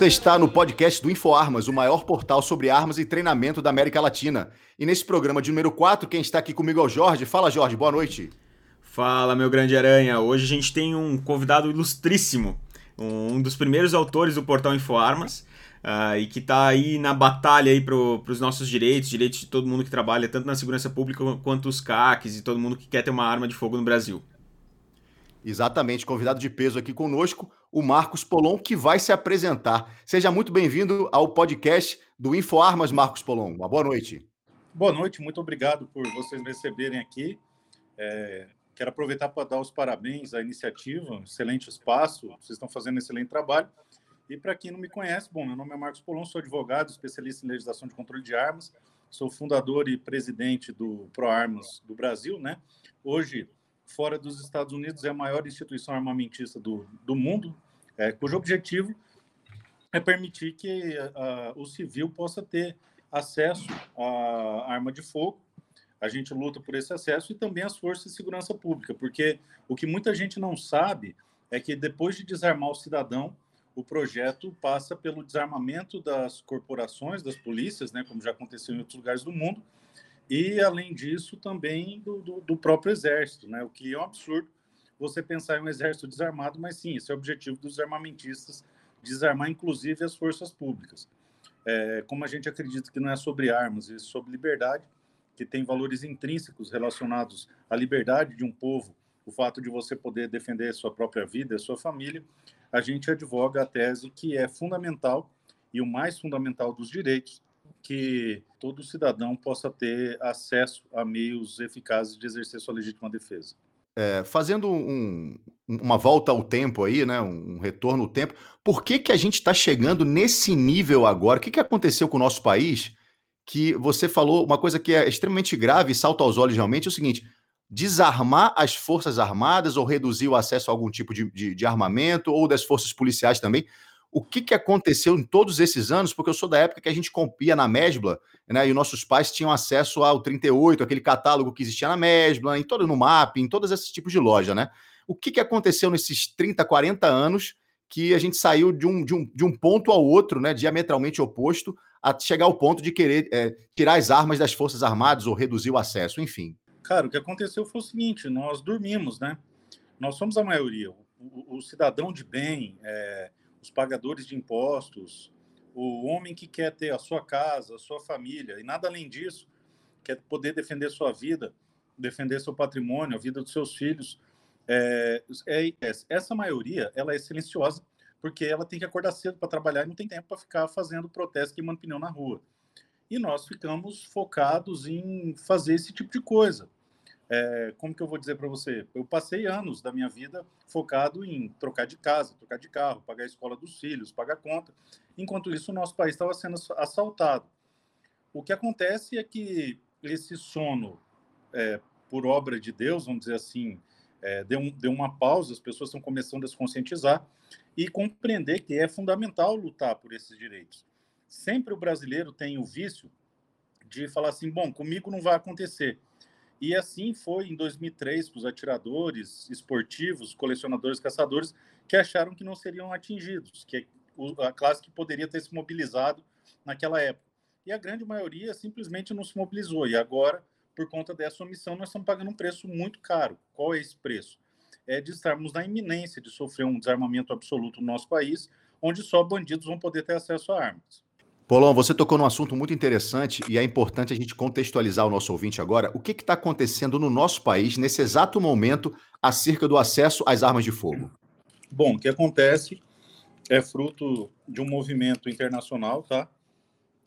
Você está no podcast do InfoArmas, o maior portal sobre armas e treinamento da América Latina. E nesse programa de número 4, quem está aqui comigo é o Jorge. Fala, Jorge, boa noite. Fala, meu grande aranha. Hoje a gente tem um convidado ilustríssimo, um dos primeiros autores do portal InfoArmas. Uh, e que está aí na batalha aí para os nossos direitos, direitos de todo mundo que trabalha tanto na segurança pública quanto os CACs e todo mundo que quer ter uma arma de fogo no Brasil. Exatamente, convidado de peso aqui conosco, o Marcos Polon, que vai se apresentar. Seja muito bem-vindo ao podcast do InfoArmas, Marcos Polon. Uma boa noite. Boa noite, muito obrigado por vocês me receberem aqui. É, quero aproveitar para dar os parabéns à iniciativa, um excelente espaço, vocês estão fazendo um excelente trabalho. E para quem não me conhece, bom, meu nome é Marcos Polon, sou advogado, especialista em legislação de controle de armas, sou fundador e presidente do ProArmas do Brasil, né? Hoje fora dos Estados Unidos, é a maior instituição armamentista do, do mundo, é, cujo objetivo é permitir que o civil possa ter acesso à arma de fogo. A gente luta por esse acesso e também as forças de segurança pública, porque o que muita gente não sabe é que depois de desarmar o cidadão, o projeto passa pelo desarmamento das corporações, das polícias, né, como já aconteceu em outros lugares do mundo, e, além disso, também do, do, do, próprio exército, né? o que é um absurdo você pensar em um exército desarmado, mas sim, esse é o objetivo dos armamentistas, desarmar inclusive as forças públicas. É, como a gente acredita que não é sobre armas, é sobre liberdade, que tem valores intrínsecos relacionados à liberdade de um povo, o fato de você poder defender sua própria vida, sua família, a gente advoga a tese que é fundamental e o mais fundamental dos direitos que todo cidadão possa ter acesso a meios eficazes de exercer sua legítima defesa. É, fazendo um, uma volta ao tempo aí, né, um retorno ao tempo, por que, que a gente está chegando nesse nível agora? O que, que aconteceu com o nosso país? Que você falou uma coisa que é extremamente grave e salta aos olhos realmente: é o seguinte, desarmar as Forças Armadas ou reduzir o acesso a algum tipo de, de, de armamento ou das forças policiais também o que, que aconteceu em todos esses anos, porque eu sou da época que a gente compia na Mesbla, né? E nossos pais tinham acesso ao 38, aquele catálogo que existia na Mesbla, em todo no MAP, em todos esses tipos de loja, né? O que, que aconteceu nesses 30, 40 anos que a gente saiu de um, de um, de um ponto ao outro, né? Diametralmente oposto, a chegar ao ponto de querer é, tirar as armas das Forças Armadas ou reduzir o acesso, enfim. Cara, o que aconteceu foi o seguinte: nós dormimos, né? Nós somos a maioria. O, o, cidadão de bem, é, os pagadores de impostos, o homem que quer ter a sua casa, a sua família, e nada além disso, quer poder defender sua vida, defender seu patrimônio, a vida dos seus filhos. É, é, essa maioria ela é silenciosa porque ela tem que acordar cedo para trabalhar e não tem tempo para ficar fazendo protesto queimando pneu na rua. E nós ficamos focados em fazer esse tipo de coisa. É, como que eu vou dizer para você? Eu passei anos da minha vida focado em trocar de casa, trocar de carro, pagar a escola dos filhos, pagar conta. Enquanto isso, o nosso país estava sendo assaltado. O que acontece é que esse sono, é, por obra de Deus, vamos dizer assim, é, deu, deu uma pausa, as pessoas estão começando a se conscientizar e compreender que é fundamental lutar por esses direitos. Sempre o brasileiro tem o vício de falar assim: bom, comigo não vai acontecer e assim foi em 2003 para os atiradores esportivos, colecionadores, caçadores, que acharam que não seriam atingidos, que a classe que poderia ter se mobilizado naquela época. E a grande maioria simplesmente não se mobilizou. E agora, por conta dessa omissão, nós estamos pagando um preço muito caro. Qual é esse preço? É de estarmos na iminência de sofrer um desarmamento absoluto no nosso país, onde só bandidos vão poder ter acesso a armas. Polão, você tocou num assunto muito interessante e é importante a gente contextualizar o nosso ouvinte agora. O que está acontecendo no nosso país nesse exato momento acerca do acesso às armas de fogo? Bom, o que acontece é fruto de um movimento internacional, tá?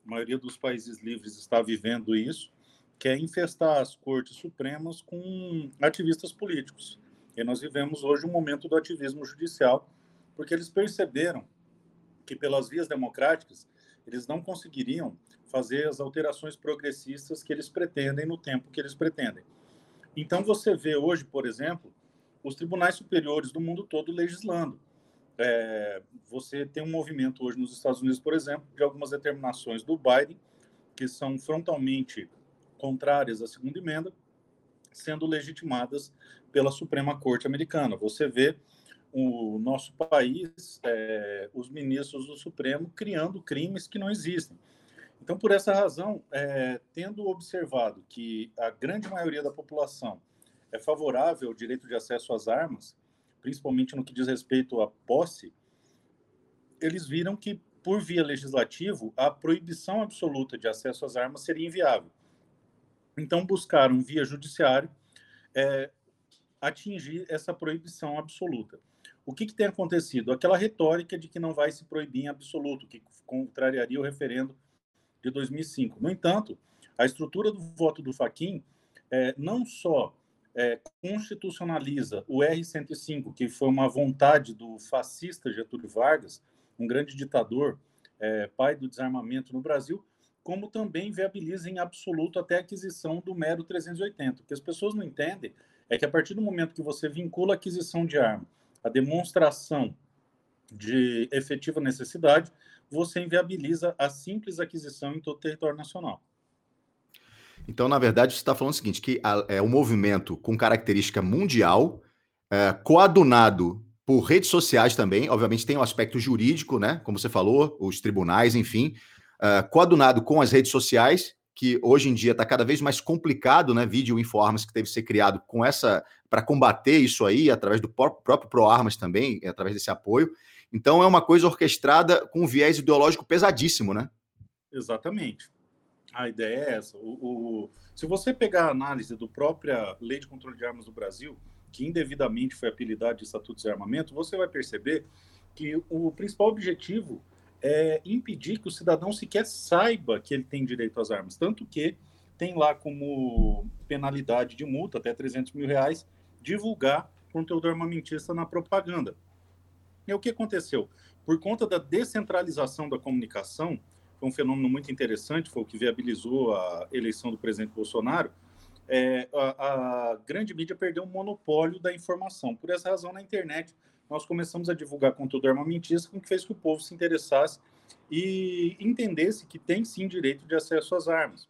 A maioria dos países livres está vivendo isso, que é infestar as cortes supremas com ativistas políticos. E nós vivemos hoje um momento do ativismo judicial, porque eles perceberam que pelas vias democráticas eles não conseguiriam fazer as alterações progressistas que eles pretendem no tempo que eles pretendem. Então, você vê hoje, por exemplo, os tribunais superiores do mundo todo legislando. É, você tem um movimento hoje nos Estados Unidos, por exemplo, de algumas determinações do Biden que são frontalmente contrárias à segunda emenda, sendo legitimadas pela Suprema Corte Americana. Você vê o nosso país, é, os ministros do Supremo criando crimes que não existem. Então, por essa razão, é, tendo observado que a grande maioria da população é favorável ao direito de acesso às armas, principalmente no que diz respeito à posse, eles viram que, por via legislativa, a proibição absoluta de acesso às armas seria inviável. Então, buscaram, via judiciário, é, atingir essa proibição absoluta. O que, que, tem acontecido? Aquela retórica de que não vai se proibir em absoluto, que contrariaria o referendo de 2005. No entanto, a estrutura do voto do Faquin é, não só é, constitucionaliza o R-105, que foi uma vontade do fascista Getúlio Vargas, um grande ditador, é, pai do desarmamento no Brasil, como também viabiliza em absoluto até a aquisição do mero 380. O que as pessoas não entendem é que a partir do momento que você vincula a aquisição de arma à demonstração de efetiva necessidade, você inviabiliza a simples aquisição em todo o território nacional. Então, na verdade, você está falando o seguinte, que é um movimento com característica mundial, é, coadunado por redes sociais também, obviamente tem o um aspecto jurídico, né? Como você falou, os tribunais, enfim, é, coadunado com as redes sociais, que hoje em dia está cada vez mais complicado, né? Vídeo Informas que teve que ser criado com essa para combater isso aí, através do próprio ProArmas também, através desse apoio. Então é uma coisa orquestrada com um viés ideológico pesadíssimo, né? Exatamente. A ideia é essa. O, o, se você pegar a análise do própria Lei de Controle de Armas do Brasil, que indevidamente foi apelidada de Estatuto de Armamento, você vai perceber que o principal objetivo é impedir que o cidadão sequer saiba que ele tem direito às armas. Tanto que tem lá como penalidade de multa, até 300 mil reais, divulgar conteúdo armamentista na propaganda. E o que aconteceu? Por conta da descentralização da comunicação, foi um fenômeno muito interessante, foi o que viabilizou a eleição do presidente Bolsonaro, é, a, a, grande mídia perdeu o monopólio da informação. Por essa razão, na internet, nós começamos a divulgar conteúdo armamentista, com que fez que o povo se interessasse e entendesse que tem sim direito de acesso às armas,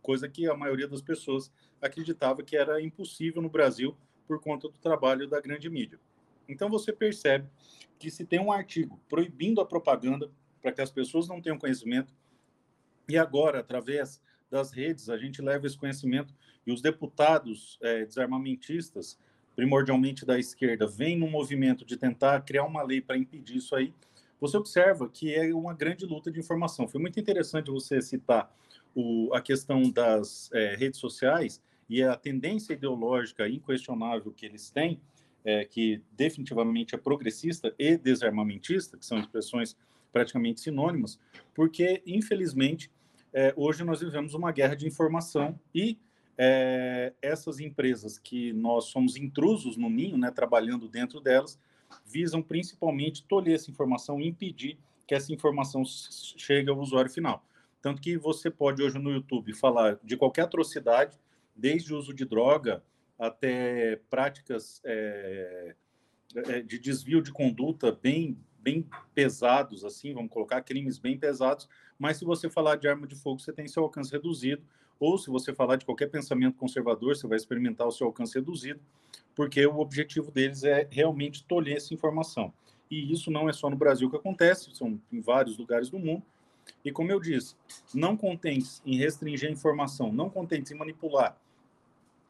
coisa que a maioria das pessoas acreditava que era impossível no Brasil por conta do trabalho da grande mídia. Então você percebe que se tem um artigo proibindo a propaganda para que as pessoas não tenham conhecimento, e agora, através das redes, a gente leva esse conhecimento e os deputados é, desarmamentistas, primordialmente da esquerda, vêm no movimento de tentar criar uma lei para impedir isso aí, você observa que é uma grande luta de informação. Foi muito interessante você citar o, a questão das é, redes sociais e a tendência ideológica inquestionável que eles têm, é, que definitivamente é progressista e desarmamentista, que são expressões praticamente sinônimas, porque, infelizmente, é, hoje nós vivemos uma guerra de informação e é, essas empresas que nós somos intrusos no ninho, né, trabalhando dentro delas, visam principalmente tolher essa informação e impedir que essa informação chegue ao usuário final. Tanto que você pode hoje no YouTube falar de qualquer atrocidade, desde uso de droga até práticas é, é, de desvio de conduta bem, bem pesados, assim, vamos colocar crimes bem pesados, mas se você falar de arma de fogo, você tem seu alcance reduzido, ou se você falar de qualquer pensamento conservador, você vai experimentar o seu alcance reduzido, porque o objetivo deles é realmente tolher essa informação. E isso não é só no Brasil que acontece, são em vários lugares do mundo. E como eu disse, não contentes em restringir a informação, não contentes em manipular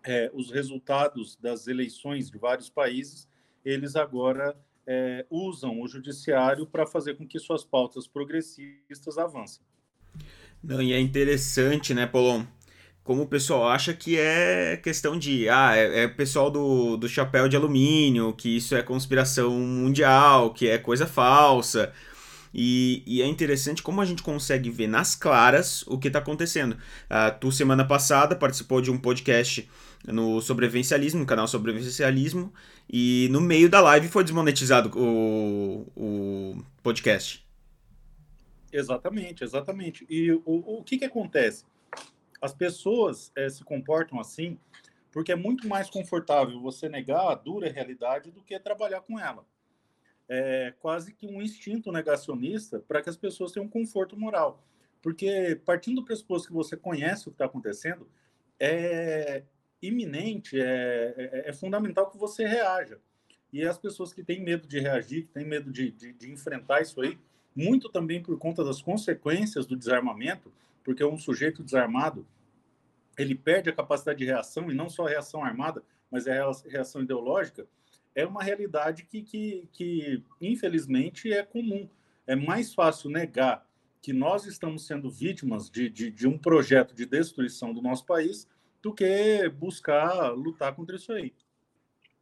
é, os resultados das eleições de vários países, eles agora é, usam o judiciário para fazer com que suas pautas progressistas avancem. Não, e é interessante, né, Polon? Como o pessoal acha que é questão de. Ah, é, é pessoal do, do chapéu de alumínio, que isso é conspiração mundial, que é coisa falsa. E, e, é interessante como a gente consegue ver nas claras o que está acontecendo. Tu, semana passada, participou de um podcast no sobrevivencialismo, no canal Sobrevivencialismo, e no meio da live foi desmonetizado o, o podcast. Exatamente, exatamente. E o, o que, que acontece? As pessoas é, se comportam assim porque é muito mais confortável você negar a dura realidade do que trabalhar com ela. É quase que um instinto negacionista para que as pessoas tenham conforto moral. Porque, partindo do pressuposto que você conhece o que está acontecendo, é, iminente, é, é, é, fundamental que você reaja. E as pessoas que têm medo de reagir, que têm medo de, de, de enfrentar isso aí, muito também por conta das consequências do desarmamento, porque um sujeito desarmado ele perde a capacidade de reação, e não só a reação armada, mas a reação ideológica, é uma realidade que, que, que, infelizmente, é comum. É mais fácil negar que nós estamos sendo vítimas de, de, de um projeto de destruição do nosso país do que buscar lutar contra isso aí.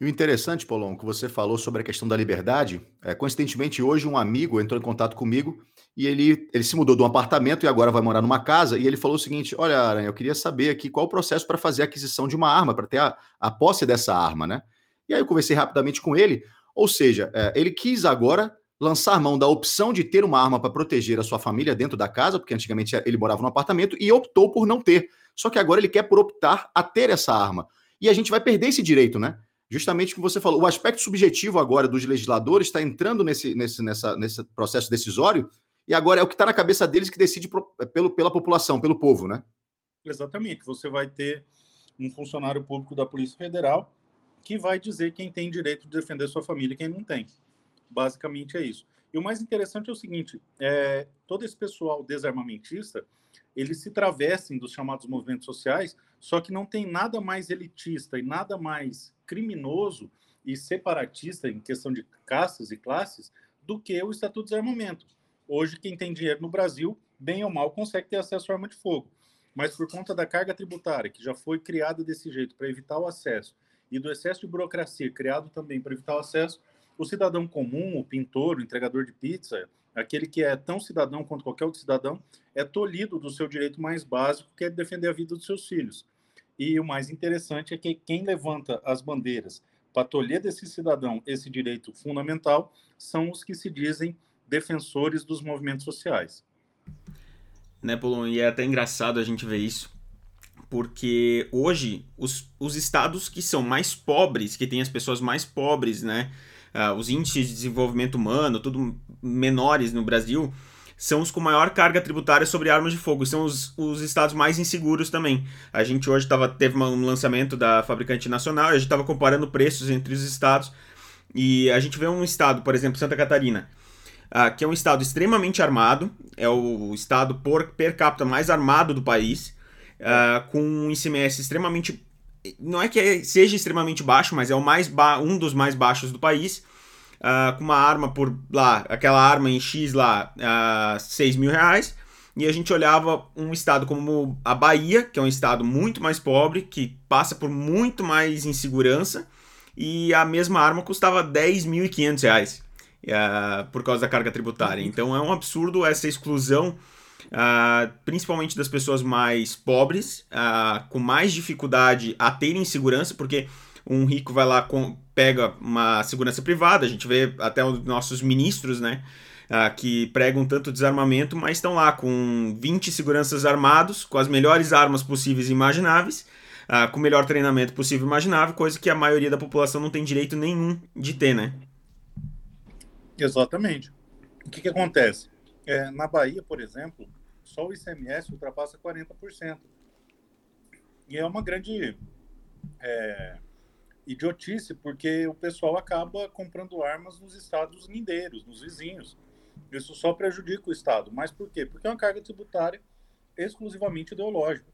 E o interessante, Paulão, que você falou sobre a questão da liberdade, é, coincidentemente hoje um amigo entrou em contato comigo e ele, ele se mudou de um apartamento e agora vai morar numa casa e ele falou o seguinte, olha, Aranha, eu queria saber aqui qual o processo para fazer a aquisição de uma arma, para ter a, a posse dessa arma, né? E aí eu conversei rapidamente com ele, ou seja, é, ele quis agora lançar mão da opção de ter uma arma para proteger a sua família dentro da casa, porque antigamente ele morava num apartamento, e optou por não ter. Só que agora ele quer por optar a ter essa arma. E a gente vai perder esse direito, né? Justamente o que você falou, o aspecto subjetivo agora dos legisladores está entrando nesse, nesse, nessa, nesse processo decisório e agora é o que está na cabeça deles que decide é pelo, pela população, pelo povo, né? Exatamente. Você vai ter um funcionário público da Polícia Federal que vai dizer quem tem direito de defender sua família e quem não tem. Basicamente é isso. E o mais interessante é o seguinte: é, todo esse pessoal desarmamentista eles se travestem dos chamados movimentos sociais, só que não tem nada mais elitista e nada mais criminoso e separatista em questão de castas e classes do que o Estatuto de Desarmamento. Hoje, quem tem dinheiro no Brasil, bem ou mal, consegue ter acesso à arma de fogo. Mas por conta da carga tributária, que já foi criada desse jeito para evitar o acesso, e do excesso de burocracia criado também para evitar o acesso, o cidadão comum, o pintor, o entregador de pizza, aquele que é tão cidadão quanto qualquer outro cidadão, é tolhido do seu direito mais básico, que é defender a vida dos seus filhos. E o mais interessante é que quem levanta as bandeiras para tolher desse cidadão esse direito fundamental são os que se dizem defensores dos movimentos sociais. Né, Paulo? E é até engraçado a gente ver isso, porque hoje os, os estados que são mais pobres, que têm as pessoas mais pobres, né, uh, os índices de desenvolvimento humano, tudo menores no Brasil, são os com maior carga tributária sobre armas de fogo. São os, os estados mais inseguros também. A gente hoje tava, teve um lançamento da fabricante nacional a gente estava comparando preços entre os estados. E a gente vê um estado, por exemplo, Santa Catarina, uh, que é um estado extremamente armado, é o estado por, per capita mais armado do país, uh, com um ICMS extremamente não é que seja extremamente baixo, mas é o mais um dos mais baixos do país, uh, com uma arma por lá, aquela arma em X lá, uh, 6 mil reais, e a gente olhava um estado como a Bahia, que é um estado muito mais pobre, que passa por muito mais insegurança, e a mesma arma custava 10.500 reais, uh, por causa da carga tributária. Então é um absurdo essa exclusão Uh, principalmente das pessoas mais pobres, uh, com mais dificuldade a terem segurança, porque um rico vai lá, com, pega uma segurança privada, a gente vê até os nossos ministros, né? Uh, que pregam tanto desarmamento, mas estão lá com 20 seguranças armados, com as melhores armas possíveis e imagináveis, com o melhor treinamento possível e imaginável, coisa que a maioria da população não tem direito nenhum de ter, né? Exatamente. O que, que acontece? É, na Bahia, por exemplo, só o ICMS ultrapassa 40%. E é uma grande é, idiotice, porque o pessoal acaba comprando armas nos estados lindeiros, nos vizinhos. Isso só prejudica o Estado. Mas por quê? Porque é uma carga tributária exclusivamente ideológica.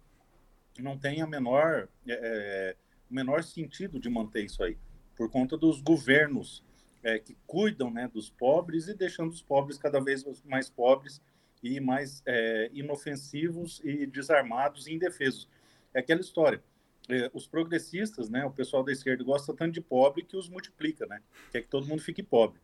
Não tem a menor, é, é menor sentido de manter isso aí, por conta dos governos é, que cuidam né, dos pobres e deixando os pobres cada vez mais pobres e mais é, inofensivos e desarmados e indefesos. É aquela história. É, os progressistas, né, o pessoal da esquerda gosta tanto de pobre que os multiplica, né? Quer que todo mundo fique pobre.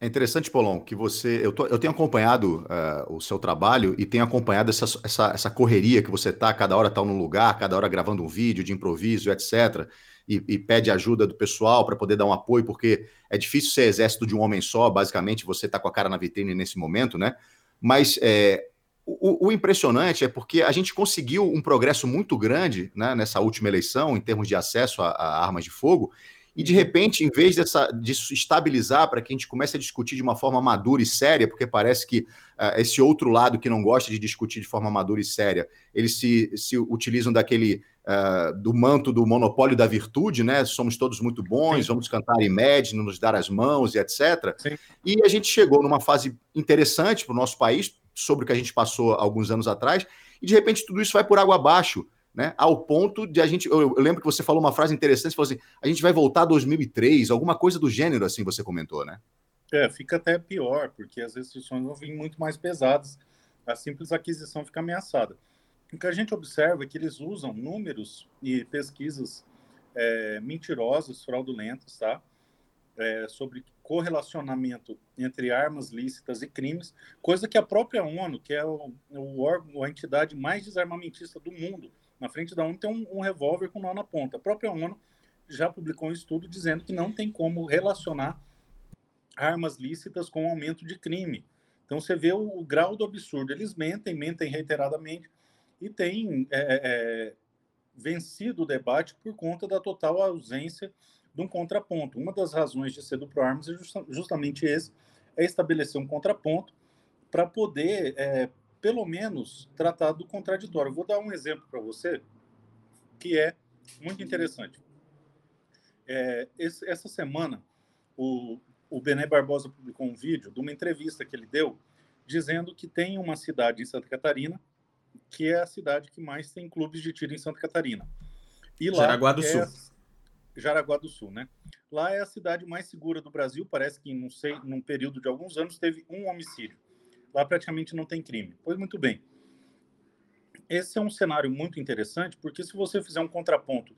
É interessante, Polon, que você. Eu, tô, eu tenho acompanhado uh, o seu trabalho e tenho acompanhado essa, essa, essa correria que você tá, cada hora tá num lugar, cada hora gravando um vídeo de improviso, etc. E, e pede ajuda do pessoal para poder dar um apoio, porque é difícil ser exército de um homem só, basicamente, você tá com a cara na vitrine nesse momento, né? Mas é, o, o, impressionante é porque a gente conseguiu um progresso muito grande né, nessa última eleição, em termos de acesso a, a armas de fogo, E de repente, em vez dessa, disso estabilizar para que a gente comece a discutir de uma forma madura e séria, porque parece que uh, esse outro lado que não gosta de discutir de forma madura e séria, eles se, se utilizam daquele uh, do manto do monopólio da virtude, né? Somos todos muito bons, Sim. vamos cantar Imagine, nos dar as mãos e etc. Sim. E a gente chegou numa fase interessante para o nosso país, sobre o que a gente passou alguns anos atrás, e de repente tudo isso vai por água abaixo né? Ao ponto de a gente. Eu, eu, lembro que você falou uma frase interessante, você falou assim: a gente vai voltar a 2003, alguma coisa do gênero, assim, você comentou, né? É, fica até pior, porque as restrições vão vir muito mais pesadas, a simples aquisição fica ameaçada. O que a gente observa é que eles usam números e pesquisas é, mentirosas, fraudulentas, tá? É, sobre correlacionamento entre armas lícitas e crimes, coisa que a própria ONU, que é o, o órgão, a entidade mais desarmamentista do mundo, na frente da ONU tem um, um revólver com nó na ponta. A própria ONU já publicou um estudo dizendo que não tem como relacionar armas lícitas com aumento de crime. Então você vê o, o grau do absurdo. Eles mentem, mentem reiteradamente e têm é, é, é vencido o debate por conta da total ausência de um contraponto. Uma das razões de ser do ProArmas é justa, justamente esse, é estabelecer um contraponto para poder é, pelo menos, tratar do contraditório. vou dar um exemplo para você que é muito interessante. É, esse, essa semana, o, o Bené Barbosa publicou um vídeo de uma entrevista que ele deu, dizendo que tem uma cidade em Santa Catarina, que é a cidade que mais tem clubes de tiro em Santa Catarina. E lá Jaraguá do é Sul. Jaraguá do Sul, né? Lá é a cidade mais segura do Brasil. Parece que, não sei, num período de alguns anos, teve um homicídio. Lá praticamente não tem crime. Pois muito bem. Esse é um cenário muito interessante, porque se você fizer um contraponto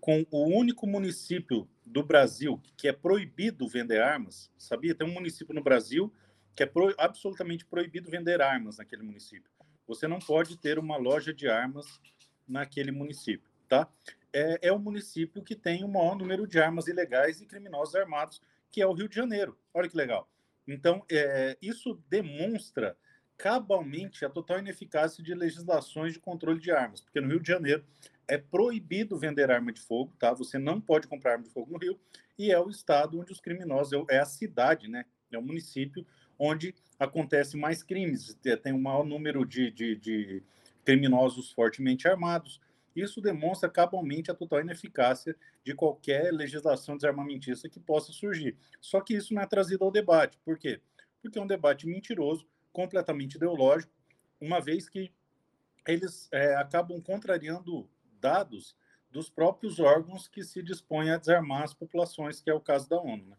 com o único município do Brasil que é proibido vender armas, sabia? Tem um município no Brasil que é pro, absolutamente proibido vender armas naquele município. Você não pode ter uma loja de armas naquele município, tá? É, é o município que tem o maior número de armas ilegais e criminosos armados, que é o Rio de Janeiro. Olha que legal. Então, é, isso demonstra cabalmente a total ineficácia de legislações de controle de armas, porque no Rio de Janeiro é proibido vender arma de fogo, tá? Você não pode comprar arma de fogo no Rio, e é o estado onde os criminosos, é, é a cidade, né? É o município onde acontece mais crimes, tem um maior número de, de, de criminosos fortemente armados, isso demonstra cabalmente a total ineficácia de qualquer legislação desarmamentista que possa surgir. Só que isso não é trazido ao debate. Por quê? Porque é um debate mentiroso, completamente ideológico, uma vez que eles é, acabam contrariando dados dos próprios órgãos que se dispõem a desarmar as populações, que é o caso da ONU. Né?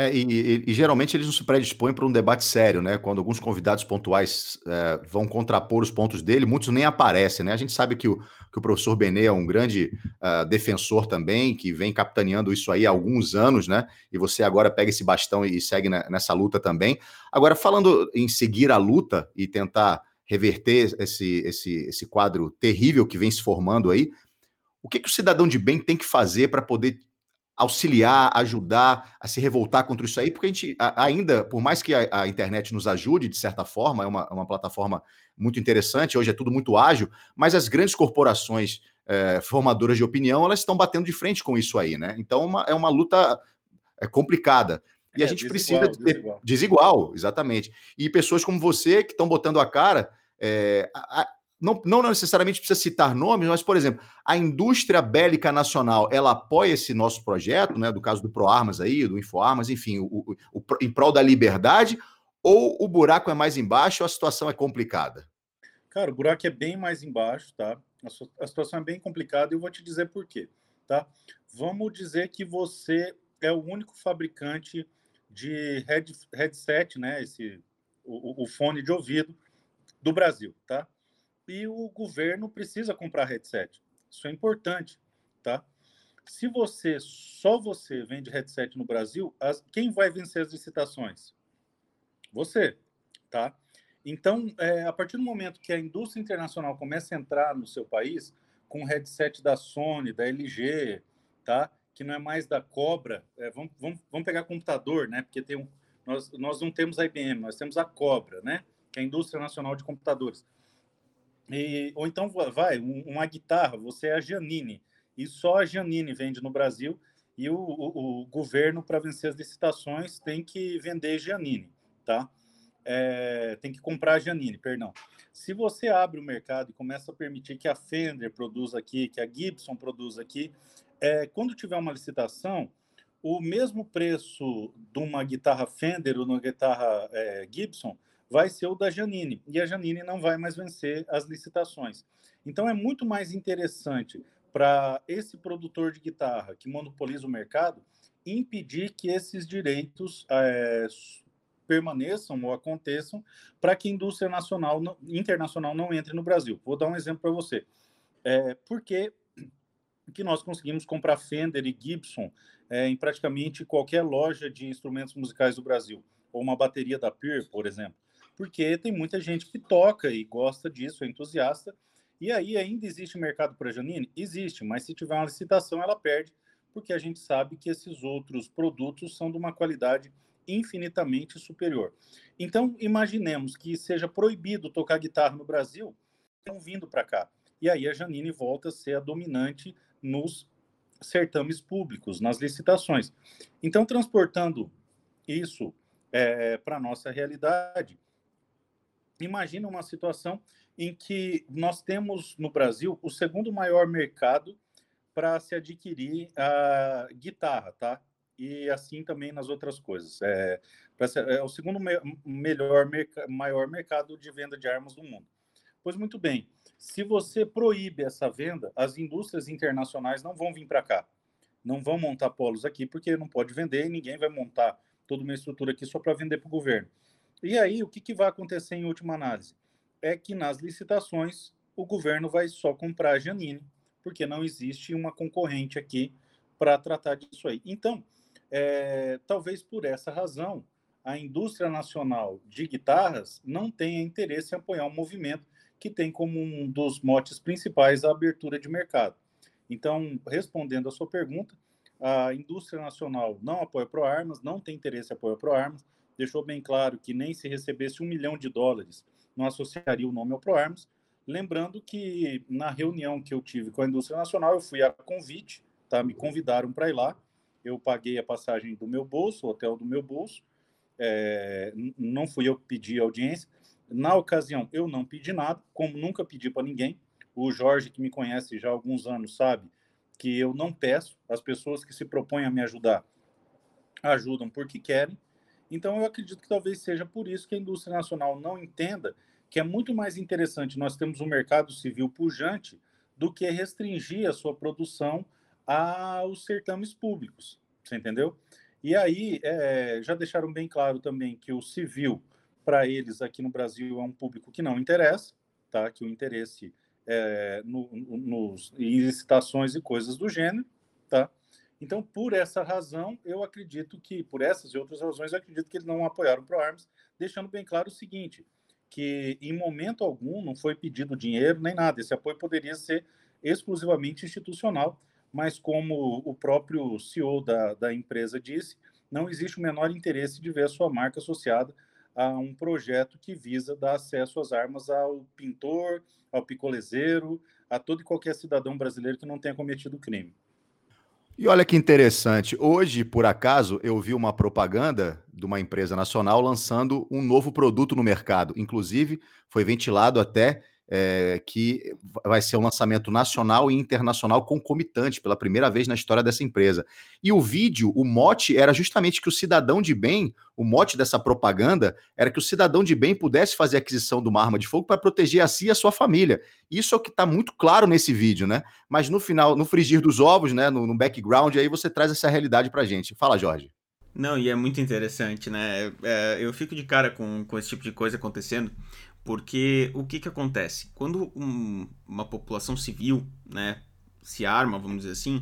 É, e, e, e, geralmente eles não se predispõem para um debate sério, né? Quando alguns convidados pontuais é, vão contrapor os pontos dele, muitos nem aparecem, né? A gente sabe que o, que o professor Benê é um grande uh, defensor também, que vem capitaneando isso aí há alguns anos, né? E você agora pega esse bastão e segue na, nessa luta também. Agora, falando em seguir a luta e tentar reverter esse, esse, esse quadro terrível que vem se formando aí, o que, que o cidadão de bem tem que fazer para poder auxiliar, ajudar a se revoltar contra isso aí, porque a gente ainda, por mais que a, a internet nos ajude, de certa forma, é uma, é uma, plataforma muito interessante, hoje é tudo muito ágil, mas as grandes corporações é, formadoras de opinião, elas estão batendo de frente com isso aí, né? Então uma, é uma luta é, complicada. E é, a gente desigual, precisa ter desigual. desigual. exatamente. E pessoas como você que estão botando a cara. É, a, não, não necessariamente precisa citar nomes, mas, por exemplo, a indústria bélica nacional, ela apoia esse nosso projeto, né, do caso do ProArmas aí, do InfoArmas, enfim, o, o, o, em prol da liberdade, ou o buraco é mais embaixo ou a situação é complicada? Cara, o buraco é bem mais embaixo, tá? A, situação é bem complicada e eu vou te dizer por quê, tá? Vamos dizer que você é o único fabricante de head, headset, né, esse, o, o fone de ouvido do Brasil, tá? E o governo precisa comprar headset. Isso é importante, tá? Se você, só você vende headset no Brasil, as, quem vai vencer as licitações? Você, tá? Então, é, a partir do momento que a indústria internacional começa a entrar no seu país, com headset da Sony, da LG, tá? Que não é mais da Cobra, é, vamos, vamos, vamos pegar computador, né? Porque tem um, nós, nós não temos a IBM, nós temos a Cobra, né? Que é a indústria nacional de computadores. E, ou então vai, uma guitarra, você é a Janine, e só a Janine vende no Brasil, e o, o, o governo, para vencer as licitações, tem que vender Giannini, tá? É, tem que comprar Giannini, perdão. Se você abre o mercado e começa a permitir que a Fender produza aqui, que a Gibson produza aqui, é, quando tiver uma licitação, o mesmo preço de uma guitarra Fender ou uma guitarra é, Gibson vai ser o da Janine, e a Janine não vai mais vencer as licitações. Então é muito mais interessante para esse produtor de guitarra que monopoliza o mercado impedir que esses direitos é, permaneçam ou aconteçam para que a indústria nacional, internacional não entre no Brasil. Vou dar um exemplo para você. É, porque que nós conseguimos comprar Fender e Gibson é, em praticamente qualquer loja de instrumentos musicais do Brasil, ou uma bateria da Peer, por exemplo, porque tem muita gente que toca e gosta disso, é entusiasta, e aí ainda existe mercado para Janine? Existe, mas se tiver uma licitação, ela perde, porque a gente sabe que esses outros produtos são de uma qualidade infinitamente superior. Então, imaginemos que seja proibido tocar guitarra no Brasil, estão vindo para cá. E aí a Janine volta a ser a dominante nos certames públicos, nas licitações. Então, transportando isso é, para a nossa realidade, imagina uma situação em que nós temos no Brasil o segundo maior mercado para se adquirir a guitarra, tá? E assim também nas outras coisas. É, ser, é o segundo me melhor maior mercado de venda de armas do mundo. Pois muito bem, se você proíbe essa venda, as indústrias internacionais não vão vir para cá. Não vão montar polos aqui, porque não pode vender e ninguém vai montar toda uma estrutura aqui só para vender para o governo. E aí, o que, que vai acontecer em última análise? É que nas licitações, o governo vai só comprar a Janine, porque não existe uma concorrente aqui para tratar disso aí. Então, é, talvez por essa razão, a indústria nacional de guitarras não tenha interesse em apoiar um movimento que tem como um dos motes principais a abertura de mercado. Então, respondendo à sua pergunta, a indústria nacional não apoia ProArmas, não tem interesse em apoiar ProArmas, deixou bem claro que nem se recebesse um milhão de dólares não associaria o nome ao ProArmas. Lembrando que na reunião que eu tive com a indústria nacional, eu fui a convite, tá? me convidaram para ir lá, eu paguei a passagem do meu bolso, o hotel do meu bolso, é, não fui eu que pedi audiência, na ocasião, eu não pedi nada, como nunca pedi para ninguém. O Jorge, que me conhece já há alguns anos, sabe que eu não peço. As pessoas que se propõem a me ajudar ajudam porque querem. Então, eu acredito que talvez seja por isso que a indústria nacional não entenda que é muito mais interessante nós termos um mercado civil pujante do que restringir a sua produção aos certames públicos. Você entendeu? E aí, é, já deixaram bem claro também que o civil para eles aqui no Brasil é um público que não interessa, tá? Que o interesse é no, nos, em licitações e coisas do gênero, tá? Então, por essa razão, eu acredito que, por essas e outras razões, eu acredito que eles não apoiaram o ProArms, deixando bem claro o seguinte, que em momento algum não foi pedido dinheiro nem nada, esse apoio poderia ser exclusivamente institucional, mas como o próprio CEO da, da empresa disse, não existe o menor interesse de ver a sua marca associada a um projeto que visa dar acesso às armas ao pintor, ao picolezeiro, a todo e qualquer cidadão brasileiro que não tenha cometido crime. E olha que interessante, hoje, por acaso, eu vi uma propaganda de uma empresa nacional lançando um novo produto no mercado. Inclusive, foi ventilado até é, que vai ser um lançamento nacional e internacional concomitante pela primeira vez na história dessa empresa. E o vídeo, o mote era justamente que o cidadão de bem, o mote dessa propaganda era que o cidadão de bem pudesse fazer aquisição de uma arma de fogo para proteger a si e a sua família. Isso é o que está muito claro nesse vídeo, né? Mas no final, no frigir dos ovos, né, no, no background, aí você traz essa realidade para gente. Fala, Jorge. Não, e é muito interessante, né? É, eu fico de cara com, com esse tipo de coisa acontecendo, porque o que, que acontece? Quando um, uma população civil né, se arma, vamos dizer assim,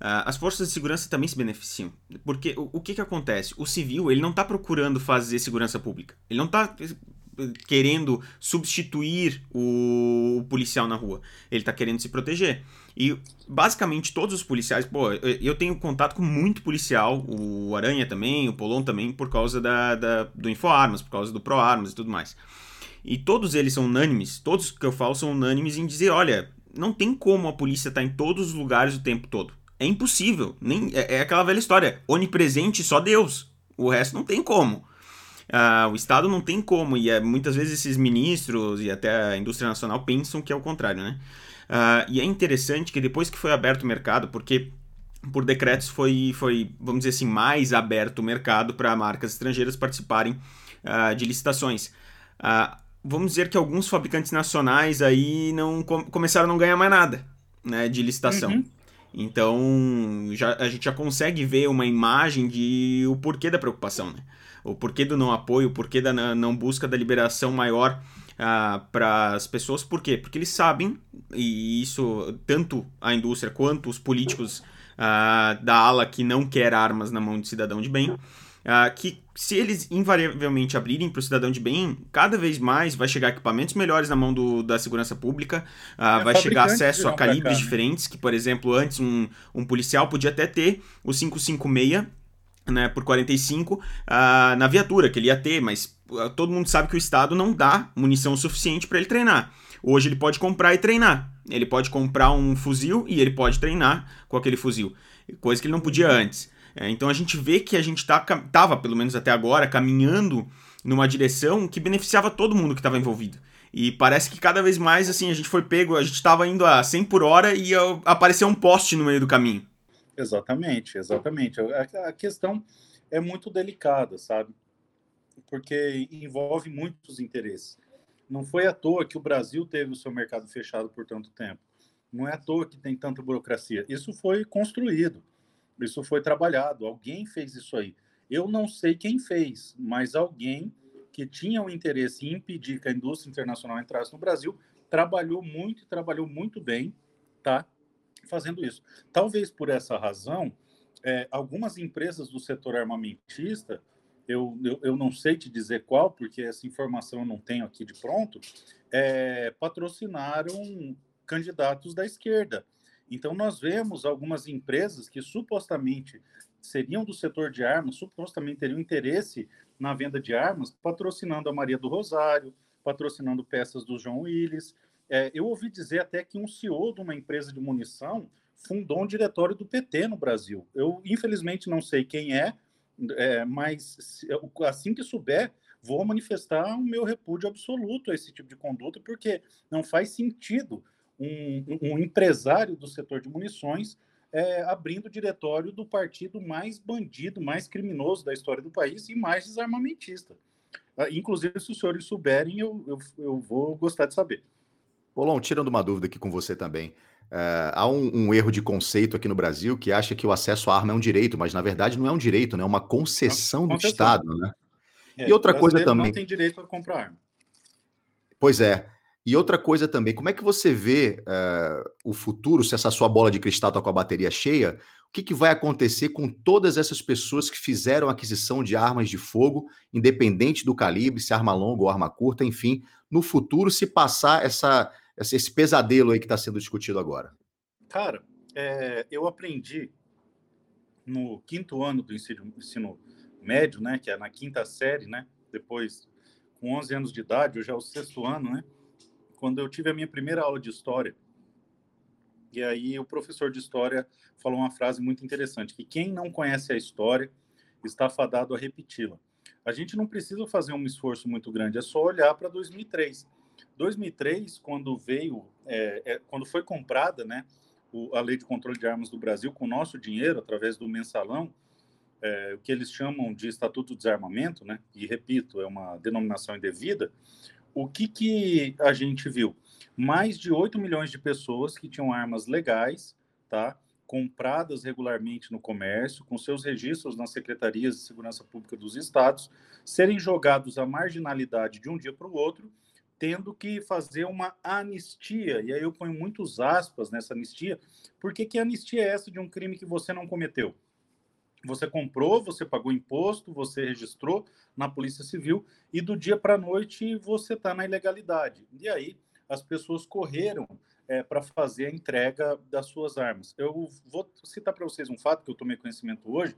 uh, as forças de segurança também se beneficiam. Porque o, o que, que acontece? O civil ele não está procurando fazer segurança pública. Ele não está eh, querendo substituir o, policial na rua. Ele está querendo se proteger. E basicamente todos os policiais, pô, eu tenho contato com muito policial, o Aranha também, o Polon também, por causa da, da do InfoArmas, por causa do ProArmas e tudo mais. E todos eles são unânimes, todos que eu falo são unânimes em dizer, olha, não tem como a polícia estar tá em todos os lugares o tempo todo. É impossível. Nem, é, é aquela velha história. Onipresente só Deus. O resto não tem como. Uh, o Estado não tem como, e é, muitas vezes esses ministros e até a indústria nacional pensam que é o contrário, né? Uh, e é interessante que depois que foi aberto o mercado, porque por decretos foi, foi vamos dizer assim, mais aberto o mercado para marcas estrangeiras participarem uh, de licitações. Vamos dizer que alguns fabricantes nacionais aí não com, começaram a não ganhar mais nada né, de licitação. Uhum. Então já, a gente já consegue ver uma imagem de o porquê da preocupação, né? o porquê do não apoio, o porquê da não busca da liberação maior ah, para as pessoas. Por quê? Porque eles sabem, e isso tanto a indústria quanto os políticos uh, da ala que não quer armas na mão de cidadão de bem, uh, que se eles invariavelmente abrirem para o cidadão de bem, cada vez mais vai chegar equipamentos melhores na mão do, da segurança pública, uh, vai chegar acesso a calibres cá, né? diferentes, que, por exemplo, antes um, um policial podia até ter o 556 né, por 45 uh, na viatura que ele ia ter, mas uh, todo mundo sabe que o Estado não dá munição suficiente para ele treinar. Hoje ele pode comprar e treinar. Ele pode comprar um fuzil e ele pode treinar com aquele fuzil, coisa que ele não podia antes. É, então a gente vê que a gente tá, tava, pelo menos até agora, caminhando numa direção que beneficiava todo mundo que estava envolvido. E parece que cada vez mais assim a gente foi pego, a gente estava indo a 100 por hora e apareceu um poste no meio do caminho. Exatamente, exatamente. A, questão é muito delicada, sabe? Porque envolve muitos interesses. Não foi à toa que o Brasil teve o seu mercado fechado por tanto tempo. Não é à toa que tem tanta burocracia. Isso foi construído, isso foi trabalhado. Alguém fez isso aí. Eu não sei quem fez, mas alguém que tinha o interesse em impedir que a indústria internacional entrasse no Brasil trabalhou muito e trabalhou muito bem, tá? fazendo isso. Talvez por essa razão, é, algumas empresas do setor armamentista, eu, eu, eu, não sei te dizer qual, porque essa informação eu não tenho aqui de pronto, é, patrocinaram candidatos da esquerda. Então, nós vemos algumas empresas que supostamente seriam do setor de armas, supostamente teriam interesse na venda de armas, patrocinando a Maria do Rosário, patrocinando peças do João Willis, é, eu ouvi dizer até que um CEO de uma empresa de munição fundou um diretório do PT no Brasil. Eu, infelizmente, não sei quem é, é mas assim que souber, vou manifestar o meu repúdio absoluto a esse tipo de conduta, porque não faz sentido um, um empresário do setor de munições é, abrindo o diretório do partido mais bandido, mais criminoso da história do país e mais desarmamentista. Ah, inclusive, se os senhores souberem, eu, eu, eu vou gostar de saber. Polon, tirando uma dúvida aqui com você também. É, há um, um, erro de conceito aqui no Brasil que acha que o acesso à arma é um direito, mas na verdade não é um direito, né? é uma concessão, do Estado. Né? É, e outra coisa também. não tem direito a comprar arma. Pois é. E outra coisa também, como é que você vê é, o futuro, se essa sua bola de cristal está com a bateria cheia, o que, que vai acontecer com todas essas pessoas que fizeram aquisição de armas de fogo, independente do calibre, se arma longa ou arma curta, enfim, no futuro, se passar essa, esse pesadelo aí que está sendo discutido agora? Cara, é, eu aprendi no quinto ano do ensino, ensino, médio, né, que é na quinta série, né, depois com 11 anos de idade, hoje é o sexto ano, né, quando eu tive a minha primeira aula de história. E aí o professor de história falou uma frase muito interessante, que quem não conhece a história está fadado a repeti-la. A gente não precisa fazer um esforço muito grande, é só olhar para 2003 2003, quando veio, é, é, quando foi comprada, né, o, a lei de controle de armas do Brasil com o nosso dinheiro através do mensalão, é, o que eles chamam de Estatuto de Desarmamento, né, e repito, é uma denominação indevida. O que que a gente viu? Mais de 8 milhões de pessoas que tinham armas legais, tá? compradas regularmente no comércio, com seus registros nas secretarias de segurança pública dos estados, serem jogados à marginalidade de um dia para o outro tendo que fazer uma anistia. E aí eu ponho muitos aspas nessa anistia, porque que anistia é essa de um crime que você não cometeu? Você comprou, você pagou imposto, você registrou na Polícia Civil e do dia para a noite você está na ilegalidade. E aí as pessoas correram é, para fazer a entrega das suas armas. Eu vou citar para vocês um fato que eu tomei conhecimento hoje,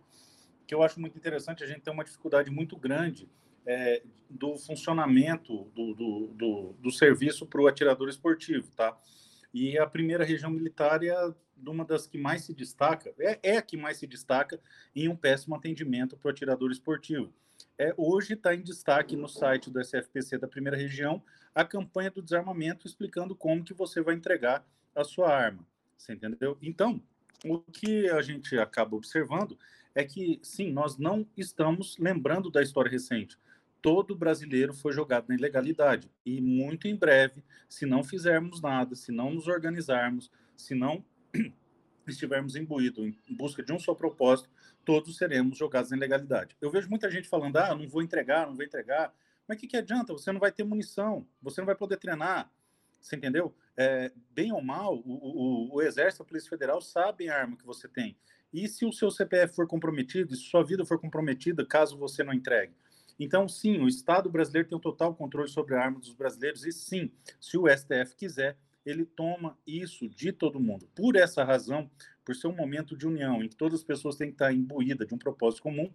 que eu acho muito interessante. A gente tem uma dificuldade muito grande é, do funcionamento do, do, do, do serviço para o atirador esportivo, tá? E a primeira região militar é uma das que mais se destaca, é, é a que mais se destaca em um péssimo atendimento para o atirador esportivo. É, hoje está em destaque no site do SFPC da primeira região a campanha do desarmamento explicando como que você vai entregar a sua arma. Você entendeu? Então, o que a gente acaba observando é que, sim, nós não estamos lembrando da história recente. Todo brasileiro foi jogado na ilegalidade. E muito em breve, se não fizermos nada, se não nos organizarmos, se não estivermos imbuídos em busca de um só propósito, todos seremos jogados na ilegalidade. Eu vejo muita gente falando: ah, não vou entregar, não vou entregar. Mas o que, que adianta? Você não vai ter munição, você não vai poder treinar. Você entendeu? É, bem ou mal, o, o, o, Exército, a Polícia Federal sabem a arma que você tem. E se o seu CPF for comprometido, e se sua vida for comprometida, caso você não entregue? Então, sim, o Estado brasileiro tem o total controle sobre a arma dos brasileiros, e sim, se o STF quiser, ele toma isso de todo mundo. Por essa razão, por ser um momento de união, em que todas as pessoas têm que estar imbuídas de um propósito comum,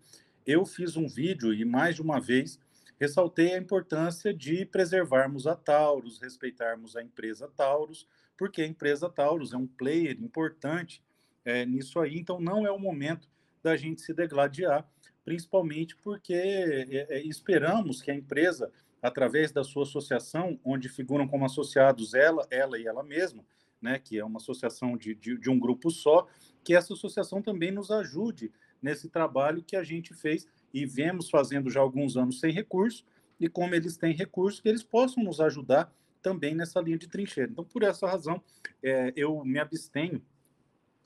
eu fiz um vídeo e mais de uma vez ressaltei a importância de preservarmos a Taurus, respeitarmos a empresa Taurus, porque a empresa Taurus é um player importante é, nisso aí, então não é o momento da gente se degladiar, principalmente porque é, é, esperamos que a empresa, através da sua associação, onde figuram como associados ela, ela e ela mesma, né, que é uma associação de, de, de um grupo só, que essa associação também nos ajude nesse trabalho que a gente fez e vemos fazendo já alguns anos sem recurso, e como eles têm recurso, que eles possam nos ajudar também nessa linha de trincheira. Então, por essa razão, é, eu me abstenho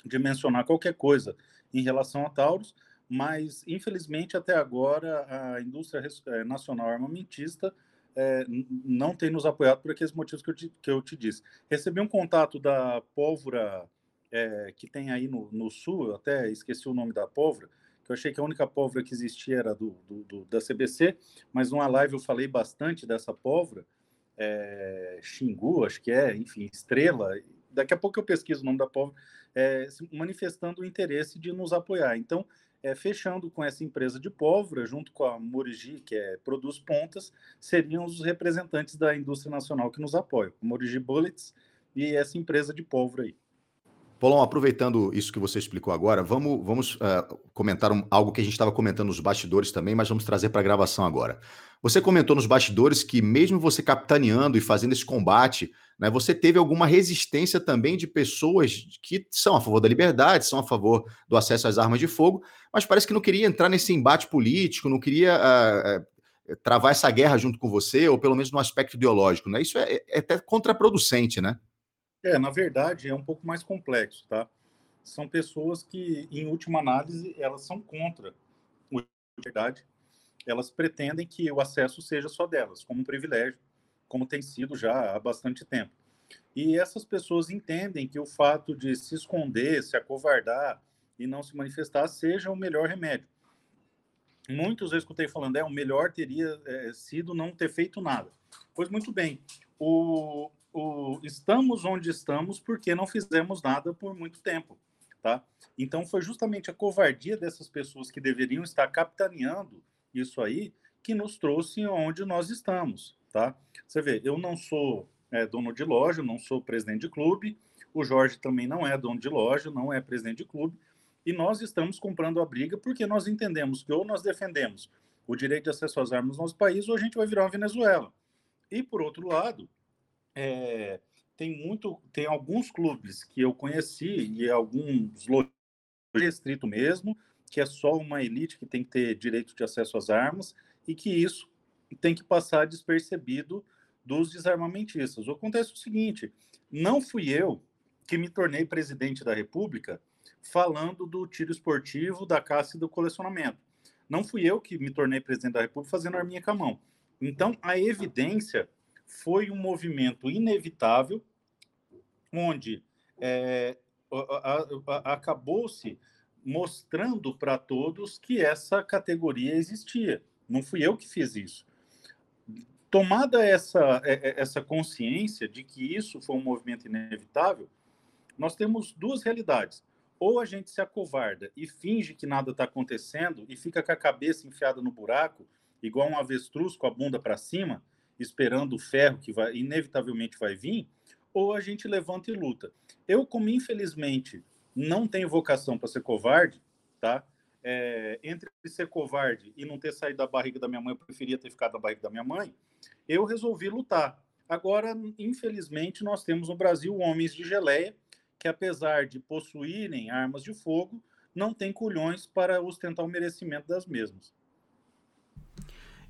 de mencionar qualquer coisa em relação a Taurus, mas, infelizmente, até agora, a indústria é, nacional armamentista é, não tem nos apoiado por aqueles motivos que eu te, que eu te disse. Recebi um contato da pólvora é, que tem aí no, no sul, até esqueci o nome da pólvora, que eu achei que a única pólvora que existia era do, do, do, da CBC, mas numa live eu falei bastante dessa pólvora, é, Xingu, acho que é, enfim, Estrela, daqui a pouco eu pesquiso o nome da pólvora, é, manifestando o interesse de nos apoiar. Então, é, fechando com essa empresa de pólvora, junto com a Morigi, que é, produz pontas, seriam os representantes da indústria nacional que nos apoiam, a Morigi Bullets e essa empresa de pólvora aí. Paulão, aproveitando isso que você explicou agora, vamos, vamos uh, comentar um, algo que a gente estava comentando nos bastidores também, mas vamos trazer para a gravação agora. Você comentou nos bastidores que, mesmo você capitaneando e fazendo esse combate, né, você teve alguma resistência também de pessoas que são a favor da liberdade, são a favor do acesso às armas de fogo, mas parece que não queria entrar nesse embate político, não queria uh, uh, travar essa guerra junto com você, ou pelo menos no aspecto ideológico. Né? Isso é, é até contraproducente, né? É, na verdade, é um pouco mais complexo, tá? São pessoas que, em última análise, elas são contra a verdade. Elas pretendem que o acesso seja só delas, como um privilégio, como tem sido já há bastante tempo. E essas pessoas entendem que o fato de se esconder, se acovardar e não se manifestar seja o melhor remédio. Muitos eu escutei falando, é, o melhor teria é, sido não ter feito nada. Pois muito bem, o, o, estamos onde estamos porque não fizemos nada por muito tempo, tá? Então foi justamente a covardia dessas pessoas que deveriam estar capitaneando isso aí que nos trouxe onde nós estamos, tá? Você vê, eu não sou é, dono de loja, não sou presidente de clube, o Jorge também não é dono de loja, não é presidente de clube, e nós estamos comprando a briga porque nós entendemos que ou nós defendemos o direito de acesso às armas no nosso país ou a gente vai virar uma Venezuela. E por outro lado, é, tem muito, tem alguns clubes que eu conheci e alguns restrito mesmo, que é só uma elite que tem que ter direito de acesso às armas e que isso tem que passar despercebido dos desarmamentistas. Acontece o seguinte: não fui eu que me tornei presidente da República falando do tiro esportivo, da caça e do colecionamento. Não fui eu que me tornei presidente da República fazendo arminha com a mão. Então, a evidência foi um movimento inevitável, onde é, acabou-se mostrando para todos que essa categoria existia. Não fui eu que fiz isso. Tomada essa, é, é, essa consciência de que isso foi um movimento inevitável, nós temos duas realidades. Ou a gente se acovarda e finge que nada está acontecendo e fica com a cabeça enfiada no buraco, igual um avestruz com a bunda para cima, esperando o ferro que vai inevitavelmente vai vir, ou a gente levanta e luta. Eu, como infelizmente não tenho vocação para ser covarde, tá? É, entre ser covarde e não ter saído da barriga da minha mãe, eu preferia ter ficado na barriga da minha mãe, eu resolvi lutar. Agora, infelizmente, nós temos no Brasil homens de geleia que, apesar de possuírem armas de fogo, não têm culhões para ostentar o merecimento das mesmas.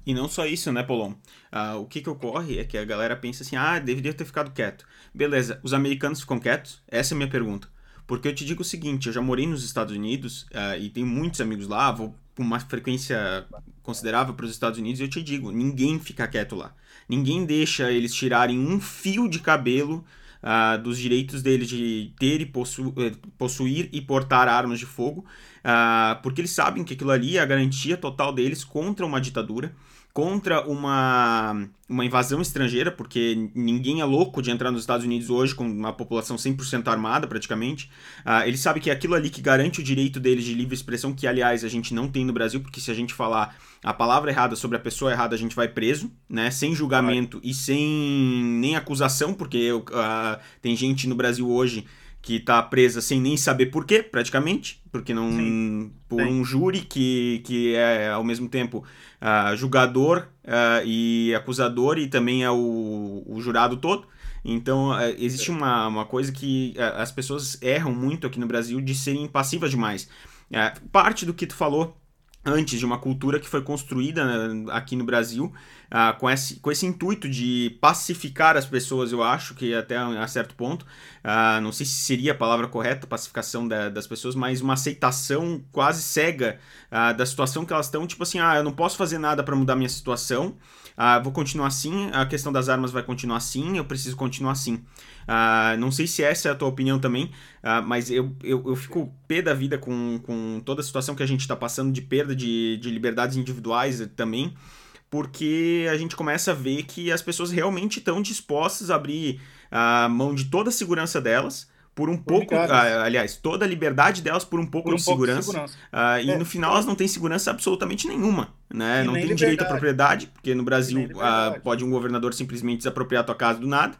E não só isso, né, Polon? Ah, o que que ocorre é que a galera pensa assim, ah, deveria ter ficado quieto. Beleza, os americanos ficam quietos? Essa é a minha pergunta. Porque eu te digo o seguinte, eu já morei nos Estados Unidos uh, e tenho muitos amigos lá, vou com uma frequência considerável para os Estados Unidos e eu te digo, ninguém fica quieto lá. Ninguém deixa eles tirarem um fio de cabelo uh, dos direitos deles de ter e possu eh, possuir e portar armas de fogo, uh, porque eles sabem que aquilo ali é a garantia total deles contra uma ditadura contra uma, uma invasão estrangeira, porque ninguém é louco de entrar nos Estados Unidos hoje com uma população 100% armada, praticamente. Uh, ele sabe que é aquilo ali que garante o direito deles de livre expressão, que, aliás, a gente não tem no Brasil, porque se a gente falar a palavra errada sobre a pessoa errada, a gente vai preso, né? Sem julgamento e sem nem acusação, porque uh, tem gente no Brasil hoje que está presa sem nem saber por quê, praticamente, porque não Sim. por Sim. um júri que, que é ao mesmo tempo uh, julgador uh, e acusador e também é o, o jurado todo. Então, uh, existe uma, uma coisa que as pessoas erram muito aqui no Brasil de serem passivas demais. parte do que tu falou antes de uma cultura que foi construída né, aqui no Brasil uh, com, esse, com esse intuito de pacificar as pessoas, eu acho que até a, certo ponto, uh, não sei se seria a palavra correta, pacificação da, das pessoas, mas uma aceitação quase cega uh, da situação que elas estão, tipo assim, ah, eu não posso fazer nada para mudar minha situação, Uh, vou continuar assim, a questão das armas vai continuar assim, eu preciso continuar assim. Uh, não sei se essa é a tua opinião também, uh, mas eu, eu, eu fico pé da vida com, com toda a situação que a gente está passando de perda de, de liberdades individuais também, porque a gente começa a ver que as pessoas realmente estão dispostas a abrir a mão de toda a segurança delas por um pouco, ah, aliás, toda a liberdade delas por um pouco, por um de, pouco segurança, de segurança. Ah, e é. no final elas não têm segurança absolutamente nenhuma, né? não tem direito à propriedade, porque no Brasil ah, pode um governador simplesmente desapropriar tua casa do nada.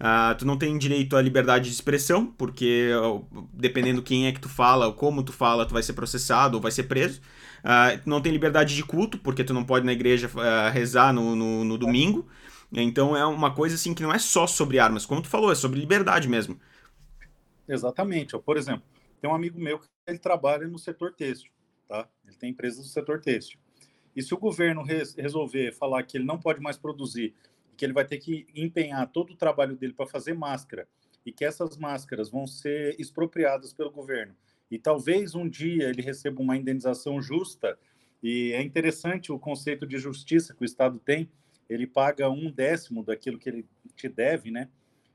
Uh, tu não tem direito à liberdade de expressão, porque dependendo quem é que tu fala, ou como tu fala, tu vai ser processado ou vai ser preso. Uh, tu não tem liberdade de culto, porque tu não pode na igreja uh, rezar no, no, no, domingo. Então é uma coisa assim que não é só sobre armas, como tu falou, é sobre liberdade mesmo. Exatamente. Por exemplo, tem um amigo meu que ele trabalha no setor têxtil, tá? Ele tem empresas do setor têxtil. E se o governo resolver falar que ele não pode mais produzir, que ele vai ter que empenhar todo o trabalho dele para fazer máscara, e que essas máscaras vão ser expropriadas pelo governo, e talvez um dia ele receba uma indenização justa, e é interessante o conceito de justiça que o Estado tem, ele paga um décimo daquilo que ele te deve, né?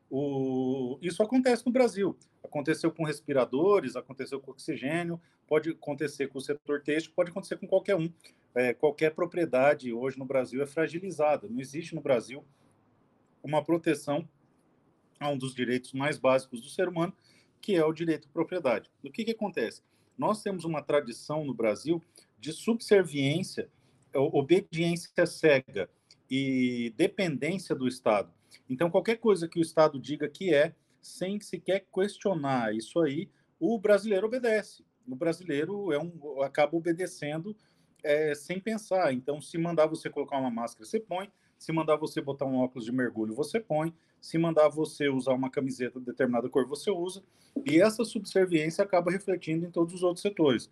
O... Isso acontece no Brasil. Aconteceu com respiradores, aconteceu com oxigênio, pode acontecer com o setor têxtil, pode acontecer com qualquer um. É, qualquer propriedade hoje no Brasil é fragilizada. Não existe no Brasil uma proteção a um dos direitos mais básicos do ser humano, que é o direito à propriedade. O que, que acontece? Nós temos uma tradição no Brasil de subserviência, obediência cega e dependência do Estado. Então, qualquer coisa que o Estado diga que é, sem sequer questionar isso aí, o brasileiro obedece. O brasileiro é um, acaba obedecendo é, sem pensar. Então, se mandar você colocar uma máscara, você põe. Se mandar você botar um óculos de mergulho, você põe. Se mandar você usar uma camiseta de determinada cor, você usa. E essa subserviência acaba refletindo em todos os outros setores.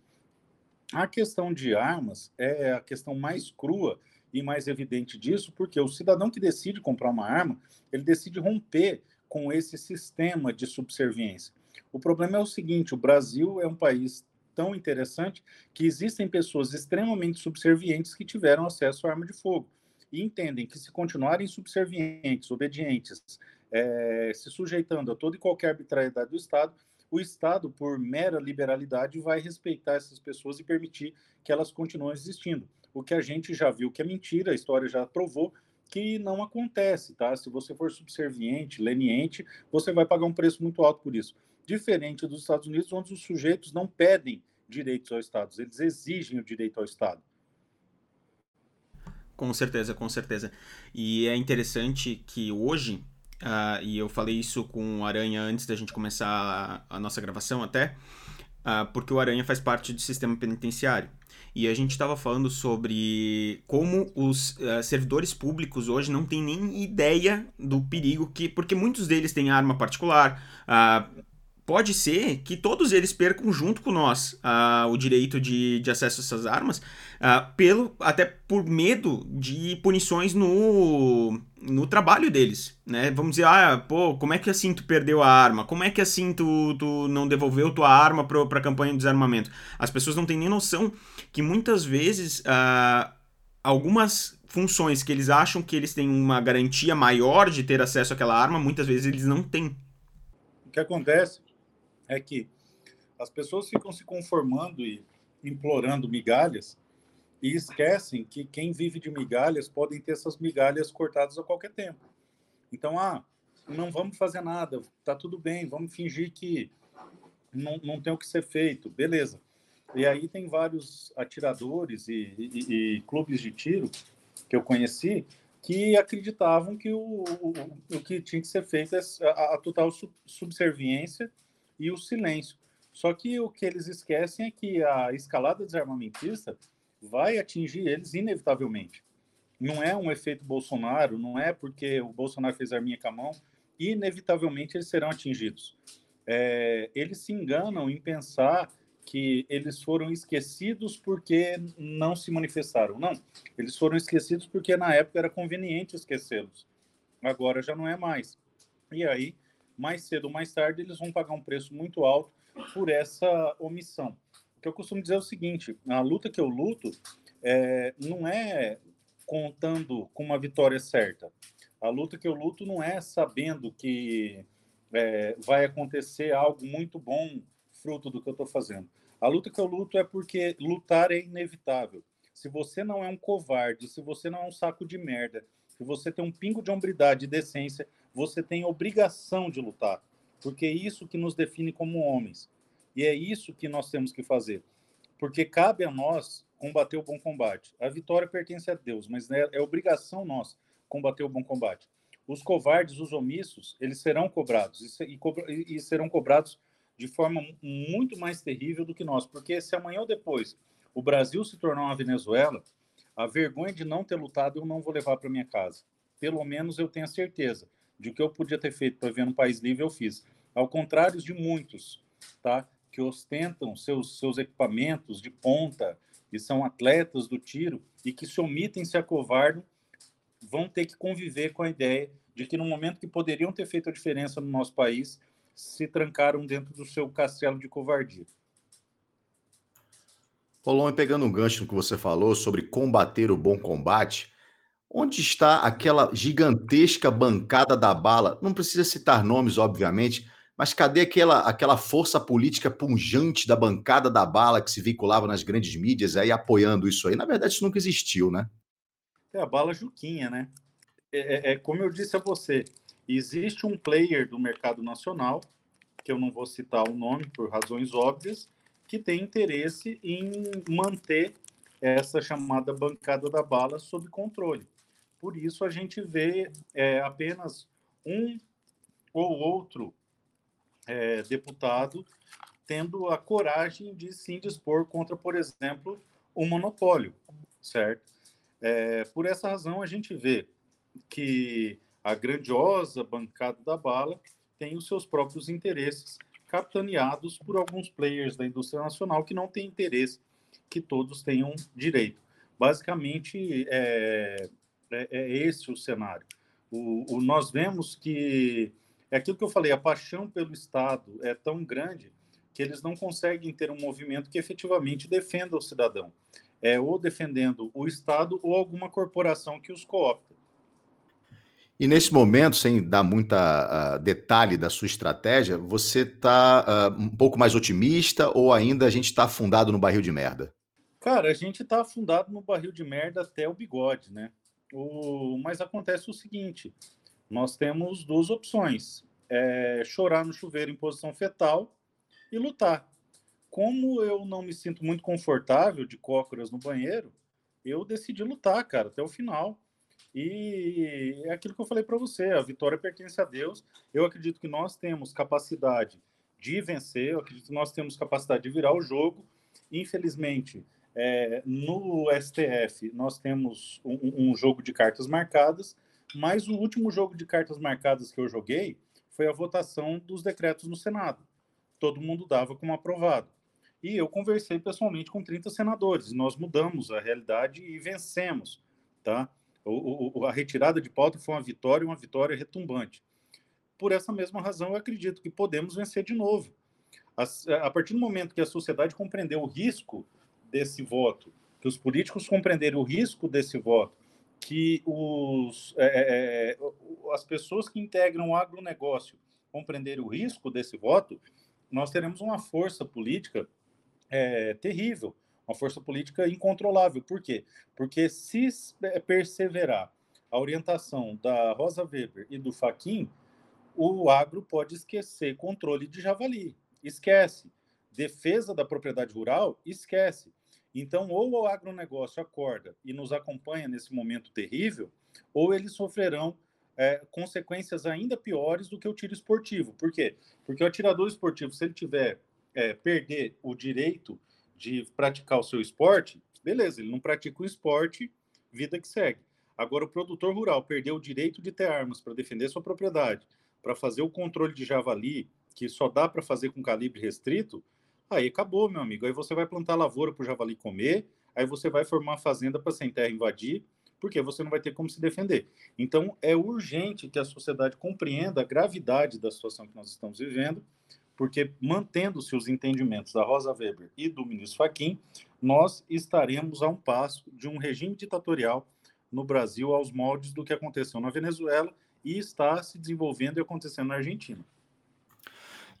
A questão de armas é a questão mais crua e mais evidente disso, porque o cidadão que decide comprar uma arma, ele decide romper com esse sistema de subserviência. O problema é o seguinte: o Brasil é um país tão interessante que existem pessoas extremamente subservientes que tiveram acesso à arma de fogo e entendem que se continuarem subservientes, obedientes, é, se sujeitando a toda e qualquer arbitrariedade do Estado, o Estado, por mera liberalidade, vai respeitar essas pessoas e permitir que elas continuem existindo. O que a gente já viu que é mentira, a história já provou que não acontece, tá? Se você for subserviente, leniente, você vai pagar um preço muito alto por isso. Diferente dos Estados Unidos, onde os sujeitos não pedem direitos ao Estado, eles exigem o direito ao Estado. Com certeza, com certeza. E é interessante que hoje uh, e eu falei isso com o Aranha antes da gente começar a, a nossa gravação até, uh, porque o Aranha faz parte do sistema penitenciário. E a gente estava falando sobre como os uh, servidores públicos hoje não têm nem ideia do perigo que. Porque muitos deles têm arma particular. Uh, pode ser que todos eles percam junto com nós uh, o direito de, de acesso a essas armas, uh, pelo, até por medo de punições no, no trabalho deles. Né? Vamos dizer, ah, pô, como é que assim tu perdeu a arma? Como é que assim tu, tu não devolveu tua arma para a campanha de desarmamento? As pessoas não têm nem noção que muitas vezes uh, algumas funções que eles acham que eles têm uma garantia maior de ter acesso àquela arma, muitas vezes eles não têm. O que acontece é que as pessoas ficam se conformando e implorando migalhas e esquecem que quem vive de migalhas podem ter essas migalhas cortadas a qualquer tempo. Então, ah, não vamos fazer nada, tá tudo bem, vamos fingir que não, não tem o que ser feito, beleza. E aí tem vários atiradores e, e, e clubes de tiro que eu conheci que acreditavam que o, o, o que tinha que ser feito é a, a total subserviência e o silêncio. Só que o que eles esquecem é que a escalada desarmamentista vai atingir eles inevitavelmente. Não é um efeito Bolsonaro, não é porque o Bolsonaro fez arminha com a mão, inevitavelmente eles serão atingidos. É, eles se enganam em pensar que eles foram esquecidos porque não se manifestaram. Não, eles foram esquecidos porque na época era conveniente esquecê-los. Agora já não é mais. E aí mais cedo ou mais tarde, eles vão pagar um preço muito alto por essa omissão. O que eu costumo dizer é o seguinte: a luta que eu luto é, não é contando com uma vitória certa. A luta que eu luto não é sabendo que é, vai acontecer algo muito bom fruto do que eu estou fazendo. A luta que eu luto é porque lutar é inevitável. Se você não é um covarde, se você não é um saco de merda, se você tem um pingo de hombridade e decência, você tem obrigação de lutar, porque é isso que nos define como homens. E é isso que nós temos que fazer. Porque cabe a nós combater o bom combate. A vitória pertence a Deus, mas é, é obrigação nossa combater o bom combate. Os covardes, os omissos, eles serão cobrados e serão cobrados de forma muito mais terrível do que nós, porque se amanhã ou depois o Brasil se tornar uma Venezuela, a vergonha de não ter lutado eu não vou levar para minha casa. Pelo menos eu tenho a certeza de que eu podia ter feito para ver um país livre, eu fiz. Ao contrário de muitos, tá? Que ostentam seus, seus equipamentos de ponta e são atletas do tiro e que se omitem, se acovardam, vão ter que conviver com a ideia de que no momento que poderiam ter feito a diferença no nosso país, se trancaram dentro do seu castelo de covardia. Polon, pegando um gancho no que você falou sobre combater o bom combate, Onde está aquela gigantesca bancada da bala? Não precisa citar nomes, obviamente, mas cadê aquela, aquela força política punjante da bancada da bala que se vinculava nas grandes mídias aí apoiando isso aí? Na verdade, isso nunca existiu, né? É a bala Juquinha, né? É, é, é como eu disse a você, existe um player do mercado nacional, que eu não vou citar o nome por razões óbvias, que tem interesse em manter essa chamada bancada da bala sob controle. Por isso a gente vê é, apenas um ou outro é, deputado tendo a coragem de se dispor contra, por exemplo, o monopólio, certo? É, por essa razão a gente vê que a grandiosa bancada da bala tem os seus próprios interesses capitaneados por alguns players da indústria nacional que não têm interesse que todos tenham direito. Basicamente, é, é, é esse o cenário. O, o, nós vemos que é aquilo que eu falei, a paixão pelo Estado é tão grande que eles não conseguem ter um movimento que efetivamente defenda o cidadão. É ou defendendo o Estado ou alguma corporação que os coopta. E nesse momento, sem dar muita uh, detalhe da sua estratégia, você está uh, um pouco mais otimista ou ainda a gente está afundado no barril de merda? Cara, a gente está afundado no barril de merda até o bigode, né? O... Mas acontece o seguinte: nós temos duas opções: é chorar no chuveiro em posição fetal e lutar. Como eu não me sinto muito confortável de cócoras no banheiro, eu decidi lutar, cara, até o final. E é aquilo que eu falei para você: a vitória pertence a Deus. Eu acredito que nós temos capacidade de vencer, eu acredito que nós temos capacidade de virar o jogo. Infelizmente, é, no STF, nós temos um, um, jogo de cartas marcadas, mas o último jogo de cartas marcadas que eu joguei foi a votação dos decretos no Senado. Todo mundo dava como aprovado. E eu conversei pessoalmente com 30 senadores. Nós mudamos a realidade e vencemos. Tá? O, o, a retirada de pauta foi uma vitória, uma vitória retumbante. Por essa mesma razão, eu acredito que podemos vencer de novo. A, a partir do momento que a sociedade compreendeu o risco desse voto, que os políticos compreenderem o risco desse voto, que os, é, é, é as pessoas que integram o agronegócio compreenderem o risco desse voto, nós teremos uma força política é, terrível, uma força política incontrolável. Por quê? Porque se é, perseverar a orientação da Rosa Weber e do Faquin, o agro pode esquecer controle de javali, esquece. Defesa da propriedade rural, esquece. Então, ou o agronegócio acorda e nos acompanha nesse momento terrível, ou eles sofrerão é, consequências ainda piores do que o tiro esportivo. Por quê? Porque o atirador esportivo, se ele tiver é, perder o direito de praticar o seu esporte, beleza, ele não pratica o esporte, vida que segue. Agora, o produtor rural perdeu o direito de ter armas para defender sua propriedade, para fazer o controle de javali, que só dá para fazer com calibre restrito, Aí acabou, meu amigo. Aí você vai plantar lavoura para o javali comer, aí você vai formar fazenda para sem terra invadir, porque você não vai ter como se defender. Então, é urgente que a sociedade compreenda a gravidade da situação que nós estamos vivendo, porque mantendo-se os entendimentos da Rosa Weber e do ministro Fachin, nós estaremos a um passo de um regime ditatorial no Brasil aos moldes do que aconteceu na Venezuela e está se desenvolvendo e acontecendo na Argentina.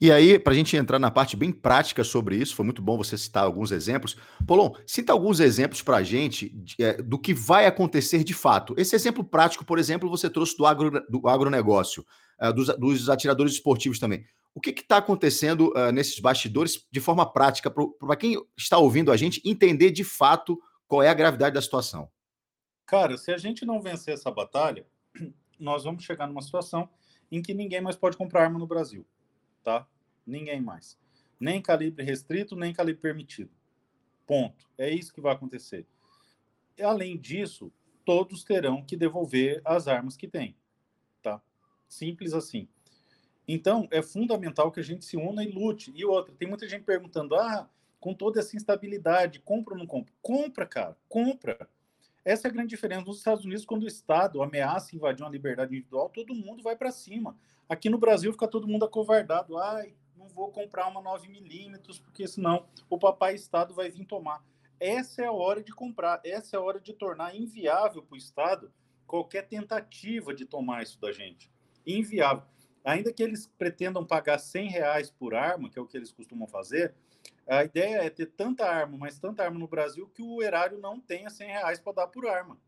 E aí, para a gente entrar na parte bem prática sobre isso, foi muito bom você citar alguns exemplos. Polon, cita alguns exemplos para a gente é, do que vai acontecer de fato. Esse exemplo prático, por exemplo, você trouxe do, agro, do agronegócio, é, dos, dos, atiradores esportivos também. O que está acontecendo uh, nesses bastidores de forma prática, para quem está ouvindo a gente entender de fato qual é a gravidade da situação? Cara, se a gente não vencer essa batalha, nós vamos chegar numa situação em que ninguém mais pode comprar arma no Brasil tá? Ninguém mais. Nem calibre restrito, nem calibre permitido. Ponto. É isso que vai acontecer. Além disso, todos terão que devolver as armas que têm, tá? Simples assim. Então, é fundamental que a gente se una e lute. E outra, tem muita gente perguntando: ah, com toda essa instabilidade, compra ou não compra? Compra, cara, compra. Essa é a grande diferença. Nos Estados Unidos, quando o Estado ameaça invadir uma liberdade individual, todo mundo vai para cima. Aqui no Brasil fica todo mundo acovardado. Ai, não vou comprar uma 9 milímetros, porque senão o papai Estado vai vir tomar. Essa é a hora de comprar, essa é a hora de tornar inviável para o Estado qualquer tentativa de tomar isso da gente. Inviável. Ainda que eles pretendam pagar 100 reais por arma, que é o que eles costumam fazer, a ideia é ter tanta arma, mas tanta arma no Brasil que o erário não tenha 100 reais para dar por arma.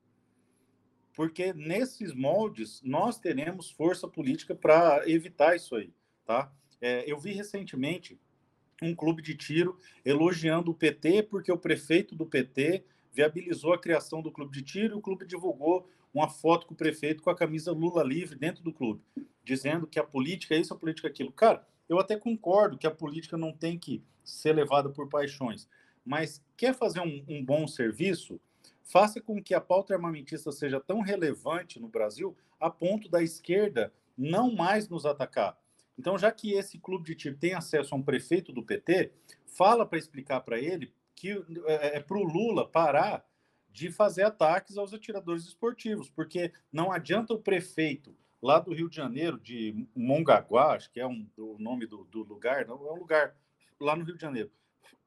Porque nesses moldes nós teremos força política para evitar isso aí, tá? É, eu vi recentemente um clube de tiro elogiando o PT porque o prefeito do PT viabilizou a criação do clube de tiro e o clube divulgou uma foto com o prefeito com a camisa Lula livre dentro do clube, dizendo que a política é isso, a política é aquilo. Cara, eu até concordo que a política não tem que ser levada por paixões. Mas quer fazer um, um bom serviço? Faça com que a pauta armamentista seja tão relevante no Brasil a ponto da esquerda não mais nos atacar. Então, já que esse clube de tiro tem acesso a um prefeito do PT, fala para explicar para ele que é, é para o Lula parar de fazer ataques aos atiradores esportivos, porque não adianta o prefeito lá do Rio de Janeiro, de Mongaguá, acho que é um, o nome do, do lugar, não, é um lugar lá no Rio de Janeiro.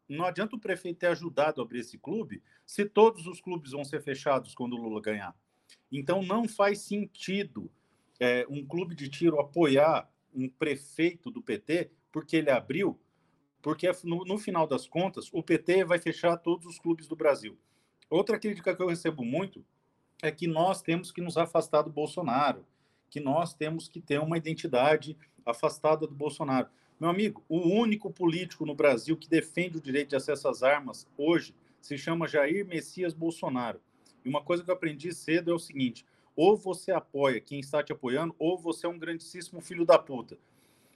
Não adianta o prefeito ter ajudado a abrir esse clube se todos os clubes vão ser fechados quando o Lula ganhar. Então não faz sentido é, um clube de tiro apoiar um prefeito do PT porque ele abriu, porque no, no final das contas o PT vai fechar todos os clubes do Brasil. Outra crítica que eu recebo muito é que nós temos que nos afastar do Bolsonaro, que nós temos que ter uma identidade afastada do Bolsonaro. Meu amigo, o único político no Brasil que defende o direito de acesso às armas hoje se chama Jair Messias Bolsonaro. E uma coisa que eu aprendi cedo é o seguinte: ou você apoia quem está te apoiando, ou você é um grandíssimo filho da puta.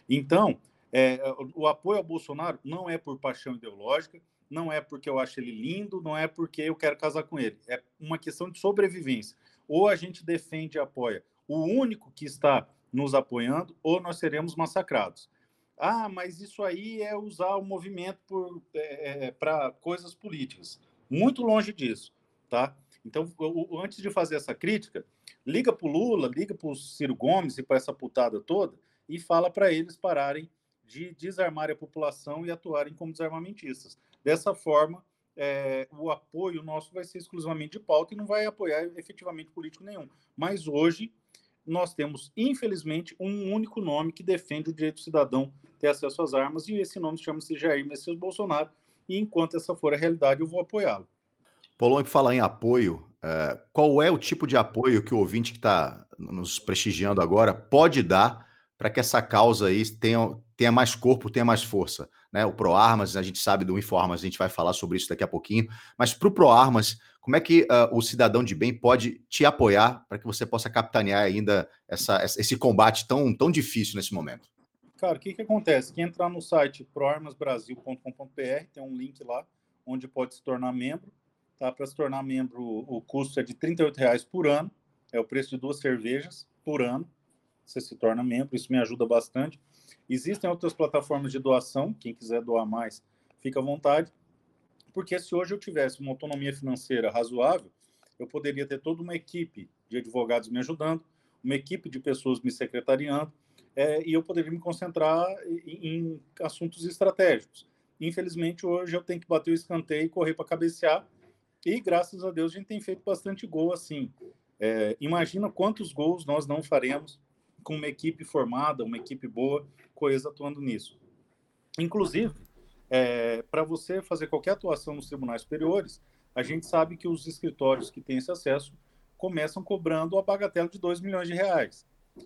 Então, é, o apoio ao Bolsonaro não é por paixão ideológica, não é porque eu acho ele lindo, não é porque eu quero casar com ele. É uma questão de sobrevivência. Ou a gente defende e apoia o único que está nos apoiando, ou nós seremos massacrados. Ah, mas isso aí é usar o movimento é, é para coisas políticas. Muito longe disso, tá? Então, o, antes de fazer essa crítica, liga para o Lula, liga para o Ciro Gomes e para essa putada toda e fala para eles pararem de desarmar a população e atuarem como desarmamentistas. Dessa forma, é, o apoio nosso vai ser exclusivamente de pauta e não vai apoiar efetivamente político nenhum. Mas hoje nós temos, infelizmente, um único nome que defende o direito do cidadão ter acesso às armas, e esse nome chama-se Jair Messias Bolsonaro, e enquanto essa for a realidade, eu vou apoiá-lo. Polon, para falar em apoio, é, qual é o tipo de apoio que o ouvinte que está nos prestigiando agora pode dar para que essa causa aí tenha, tenha mais corpo, tenha mais força? Né? O ProArmas, a gente sabe do Informas, a gente vai falar sobre isso daqui a pouquinho, mas para o ProArmas, como é que uh, o cidadão de bem pode te apoiar para que você possa capitanear ainda essa, esse combate tão, tão difícil nesse momento? Cara, o que, que acontece? Quem entrar no site proarmasbrasil.com.br, tem um link lá onde pode se tornar membro. Tá? Para se tornar membro, o custo é de R$ reais por ano, é o preço de duas cervejas por ano. Você se torna membro, isso me ajuda bastante. Existem outras plataformas de doação, quem quiser doar mais, fica à vontade porque se hoje eu tivesse uma autonomia financeira razoável, eu poderia ter toda uma equipe de advogados me ajudando, uma equipe de pessoas me secretariando, é, e eu poderia me concentrar em, em, assuntos estratégicos. Infelizmente, hoje eu tenho que bater o escanteio e correr para cabecear, e graças a Deus a gente tem feito bastante gol assim. É, imagina quantos gols nós não faremos com uma equipe formada, uma equipe boa, coisa atuando nisso. Inclusive, é, para você fazer qualquer atuação nos tribunais superiores, a gente sabe que os escritórios que têm esse acesso começam cobrando a bagatela de 2 milhões de reais.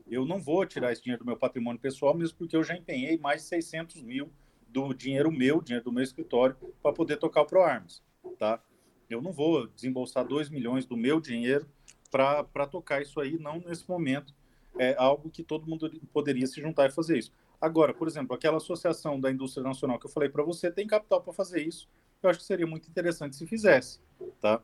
Eu não vou tirar esse dinheiro do meu patrimônio pessoal, mesmo porque eu já empenhei mais de 600 mil do dinheiro meu, dinheiro do meu escritório, para poder tocar o ProArms, tá? Eu não vou desembolsar 2 milhões do meu dinheiro para tocar isso aí, não nesse momento. É algo que todo mundo poderia se juntar e fazer isso. Agora, por exemplo, aquela associação da indústria nacional que eu falei para você tem capital para fazer isso. Eu acho que seria muito interessante se fizesse, tá?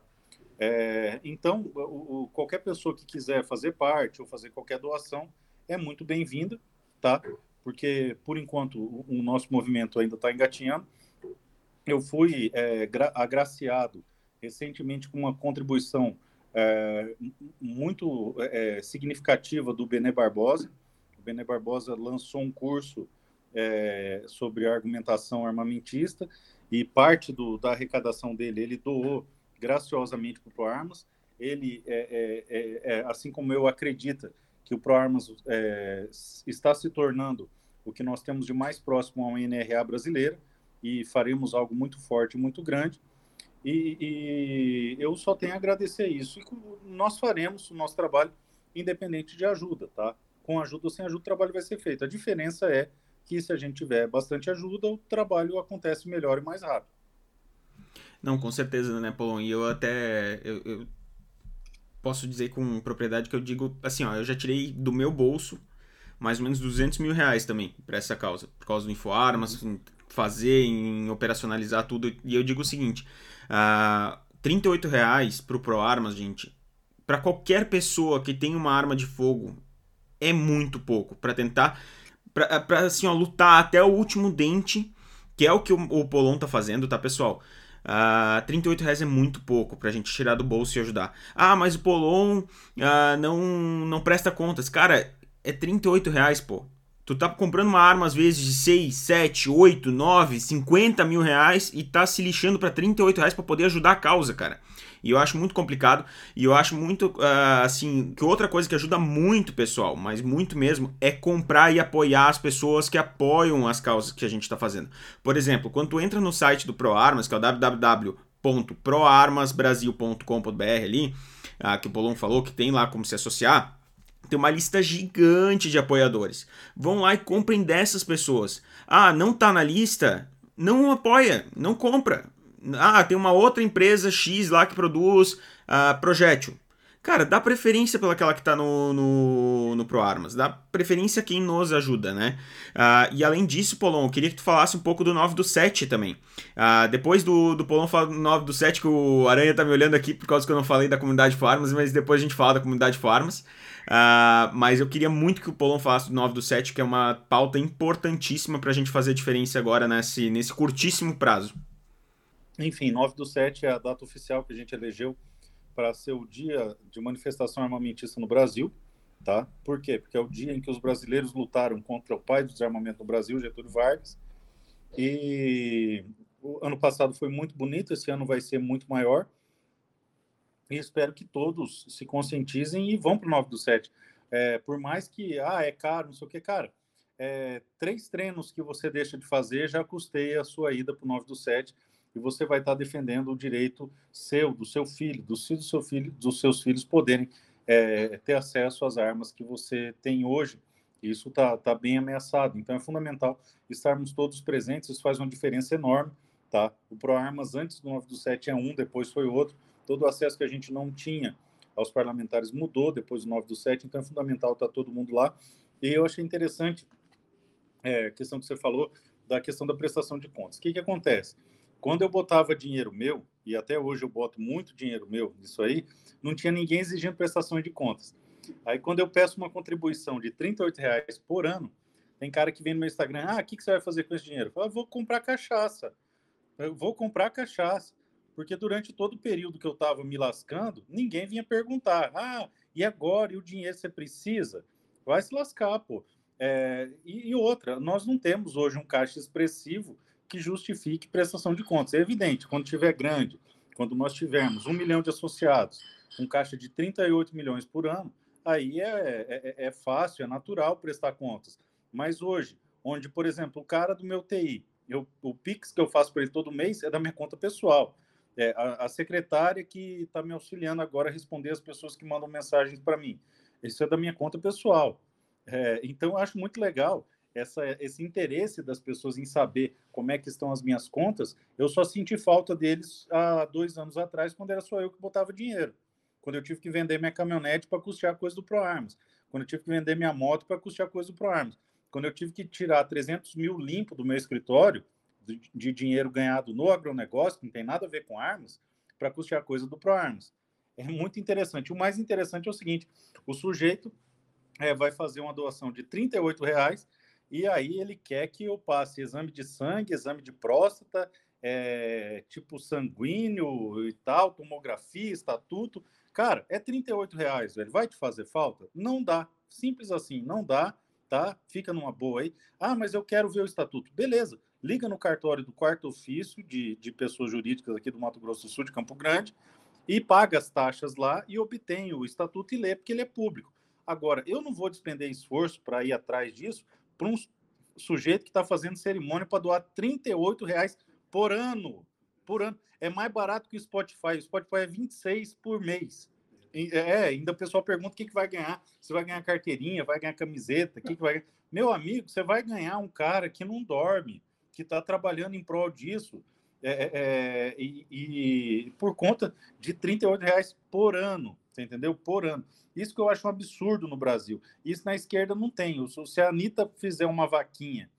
É, então, o, o, qualquer pessoa que quiser fazer parte ou fazer qualquer doação é muito bem-vinda, tá? Porque, por enquanto, o, o nosso movimento ainda está engatinhando. Eu fui é, agraciado recentemente com uma contribuição é, muito é, significativa do Benê Barbosa, Bené Barbosa lançou um curso é, sobre argumentação armamentista e parte do, da arrecadação dele ele doou graciosamente para o ProArmas. Ele, é, é, é, é, assim como eu, acredita que o ProArmas é, está se tornando o que nós temos de mais próximo a uma NRA brasileira e faremos algo muito forte, muito grande. E, e, eu só tenho a agradecer isso. E nós faremos o nosso trabalho independente de ajuda, tá? Com ajuda ou sem ajuda, o trabalho vai ser feito. A diferença é que se a gente tiver bastante ajuda, o trabalho acontece melhor e mais rápido. Não, com certeza, né, Paulão? E eu até eu, eu, posso dizer com propriedade que eu digo assim, ó, eu já tirei do meu bolso mais ou menos 200 mil reais também para essa causa, por causa do InfoArmas, uhum. fazer, em operacionalizar tudo. E eu digo o seguinte, uh, 38 reais pro ProArmas, gente, para qualquer pessoa que tem uma arma de fogo é muito pouco para tentar para assim ó, lutar até o último dente, que é o que o, o Polon tá fazendo, tá, pessoal? Uh, 38 reais é muito pouco pra gente tirar do bolso e ajudar. Ah, mas o Polon uh, não, não presta contas. Cara, é 38 reais, pô. Tu tá comprando uma arma às vezes de 6, 7, 8, 9, 50 mil reais e tá se lixando pra 38 reais pra poder ajudar a causa, cara. E eu acho muito complicado. E eu acho muito, uh, assim, que outra coisa que ajuda muito, pessoal, mas muito mesmo, é comprar e apoiar as pessoas que apoiam as causas que a gente está fazendo. Por exemplo, quando tu entra no site do ProArmas, que é o www.proarmasbrasil.com.br ali, uh, que o Polon falou que tem lá como se associar, tem uma lista gigante de apoiadores. Vão lá e comprem dessas pessoas. Ah, não tá na lista? Não apoia, não compra. Ah, tem uma outra empresa X lá que produz uh, projétil. Cara, dá preferência pelaquela que tá no, no, no ProArmas. Dá preferência a quem nos ajuda, né? Uh, e além disso, Polon, eu queria que tu falasse um pouco do 9 do 7 também. Uh, depois do, do Polon falar do 9 do 7, que o Aranha tá me olhando aqui por causa que eu não falei da comunidade ProArmas, mas depois a gente fala da comunidade ProArmas. Uh, mas eu queria muito que o Polon falasse do 9 do 7, que é uma pauta importantíssima pra gente fazer diferença agora nesse, nesse curtíssimo prazo. Enfim, 9 do 7 é a data oficial que a gente elegeu para ser o dia de manifestação armamentista no Brasil, tá? Por quê? Porque é o dia em que os brasileiros lutaram contra o pai do desarmamento no Brasil, Getúlio Vargas. E o ano passado foi muito bonito, esse ano vai ser muito maior. E espero que todos se conscientizem e vão para o 9 do 7. É, por mais que, ah, é caro, não sei o que, cara, é, três treinos que você deixa de fazer já custeia a sua ida para o 9 do 7 e você vai estar defendendo o direito seu, do seu filho, dos filhos do seu filho, dos seus filhos poderem é, ter acesso às armas que você tem hoje. Isso está tá bem ameaçado. Então é fundamental estarmos todos presentes. Isso faz uma diferença enorme, tá? O ProArmas antes do 9 do 7 é um, depois foi outro. Todo o acesso que a gente não tinha aos parlamentares mudou depois do 9 do 7, então é fundamental estar todo mundo lá. E eu achei interessante é, a questão que você falou da questão da prestação de contas. O que, que acontece? Quando eu botava dinheiro meu, e até hoje eu boto muito dinheiro meu nisso aí, não tinha ninguém exigindo prestação de contas. Aí quando eu peço uma contribuição de 38 reais por ano, tem cara que vem no meu Instagram, ah, o que, que você vai fazer com esse dinheiro? Eu falo, vou comprar cachaça. Eu vou comprar cachaça. Porque durante todo o período que eu estava me lascando, ninguém vinha perguntar, ah, e agora? E o dinheiro você precisa? Vai se lascar, pô. É, e, e outra, nós não temos hoje um caixa expressivo que justifique prestação de contas. É evidente, quando tiver grande, quando nós tivermos um milhão de associados, um caixa de 38 milhões por ano, aí é, é, é, é fácil, é natural prestar contas. Mas hoje, onde, por exemplo, o cara do meu TI, eu, o Pix que eu faço para ele todo mês é da minha conta pessoal. É, a, a secretária que está me auxiliando agora a responder as pessoas que mandam mensagens para mim. Isso é da minha conta pessoal. É, então, eu acho muito legal essa, esse interesse das pessoas em saber como é que estão as minhas contas, eu só senti falta deles há dois anos atrás, quando era só eu que botava dinheiro. Quando eu tive que vender minha caminhonete para custear coisa do ProArms. Quando eu tive que vender minha moto para custear coisa do ProArms. Quando eu tive que tirar 300 mil limpo do meu escritório, de, de dinheiro ganhado no agronegócio, que não tem nada a ver com armas, para custear coisa do ProArms. É muito interessante. O mais interessante é o seguinte: o sujeito é, vai fazer uma doação de R$ reais e aí ele quer que eu passe exame de sangue, exame de próstata, é, tipo sanguíneo e tal, tomografia, estatuto. Cara, é 38 reais, velho. Vai te fazer falta? Não dá. Simples assim, não dá, tá? Fica numa boa aí. Ah, mas eu quero ver o estatuto. Beleza. Liga no cartório do quarto ofício de, de pessoas jurídicas aqui do Mato Grosso do Sul, de Campo Grande, e paga as taxas lá e obtém o estatuto e lê, porque ele é público. Agora, eu não vou despender esforço para ir atrás disso, para um sujeito que está fazendo cerimônia para doar 38 reais por ano. Por ano. É mais barato que o Spotify. O Spotify é 26 por mês. É, ainda o pessoal pergunta o que, que vai ganhar. Você vai ganhar carteirinha, vai ganhar camiseta, o que, que vai ganhar? Meu amigo, você vai ganhar um cara que não dorme, que está trabalhando em prol disso. É, é, é, e, e, por conta de 38 reais por ano, você entendeu? Por ano. Isso que eu acho um absurdo no Brasil. Isso na esquerda não tem. Se a Anitta fizer uma vaquinha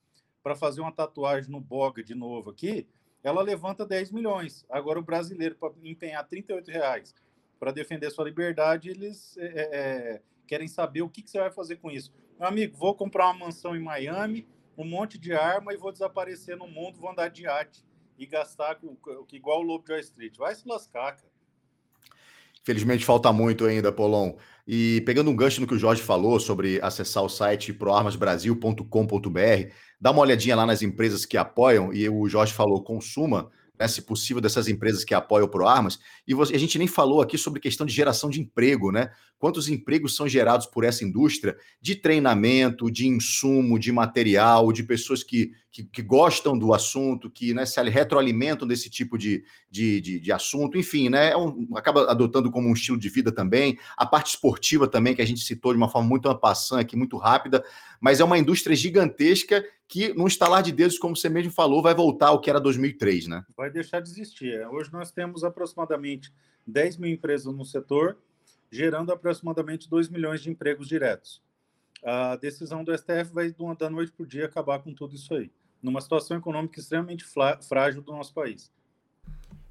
para fazer uma tatuagem no Boga de novo aqui, ela levanta 10 milhões. Agora o brasileiro, para empenhar 38 reais para defender sua liberdade, eles é, é, é, querem saber o que, que, você vai fazer com isso. Meu amigo, vou comprar uma mansão em Miami, um monte de arma e vou desaparecer no mundo, vou andar de iate e gastar igual o Lobo de Wall Street. Vai se lascar, cara. Felizmente falta muito ainda, Polon. E pegando um gancho no que o Jorge falou sobre acessar o site proarmasbrasil.com.br, dá uma olhadinha lá nas empresas que apoiam, e o Jorge falou, consuma né, se possível, dessas empresas que apoiam o ProArmas. E você, a gente nem falou aqui sobre questão de geração de emprego, né? Quantos empregos são gerados por essa indústria de treinamento, de insumo, de material, de pessoas que, que, que gostam do assunto, que né, se retroalimentam desse tipo de, de, de, de assunto, enfim, né? É um, acaba adotando como um estilo de vida também. A parte esportiva também, que a gente citou de uma forma muito ampassã aqui, muito rápida, mas é uma indústria gigantesca que, num estalar de dedos, como você mesmo falou, vai voltar ao que era 2003, né? Vai deixar de existir. É, hoje nós temos aproximadamente 10 mil empresas no setor, gerando aproximadamente 2 milhões de empregos diretos. A decisão do STF vai, da noite para o dia, acabar com tudo isso aí, numa situação econômica extremamente frágil do nosso país.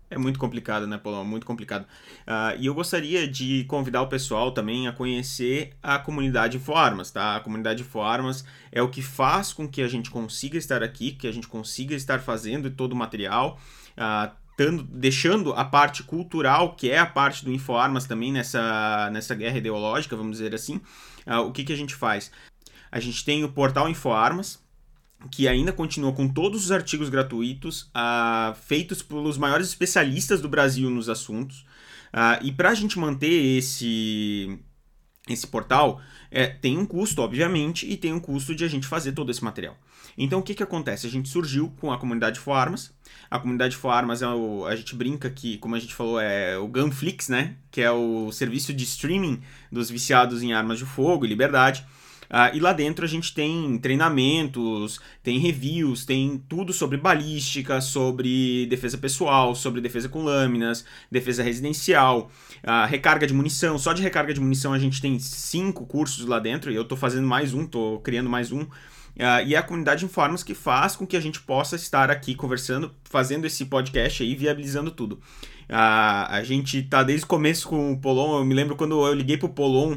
É muito complicado, né, Paulo? Muito complicado. Uh, e eu gostaria de convidar o pessoal também a conhecer a comunidade InfoArmas, tá? A comunidade InfoArmas é o que faz com que a gente consiga estar aqui, que a gente consiga estar fazendo todo o material, uh, tando, deixando a parte cultural, que é a parte do InfoArmas também nessa, nessa guerra ideológica, vamos dizer assim. Uh, o que, que a gente faz? A gente tem o portal InfoArmas, que ainda continua com todos os artigos gratuitos uh, feitos pelos maiores especialistas do Brasil nos assuntos. Uh, e para a gente manter esse, esse portal, é, tem um custo, obviamente, e tem um custo de a gente fazer todo esse material. Então, o que, que acontece? A gente surgiu com a comunidade Formas. A comunidade Formas, é o, a gente brinca que, como a gente falou, é o Gunflix, né? Que é o serviço de streaming dos viciados em armas de fogo e liberdade. Uh, e lá dentro a gente tem treinamentos, tem reviews, tem tudo sobre balística, sobre defesa pessoal, sobre defesa com lâminas, defesa residencial, uh, recarga de munição. Só de recarga de munição a gente tem cinco cursos lá dentro e eu estou fazendo mais um, estou criando mais um. Uh, e é a comunidade Informas que faz com que a gente possa estar aqui conversando, fazendo esse podcast aí, viabilizando tudo. Uh, a gente tá desde o começo com o Polon, eu me lembro quando eu liguei pro Polon,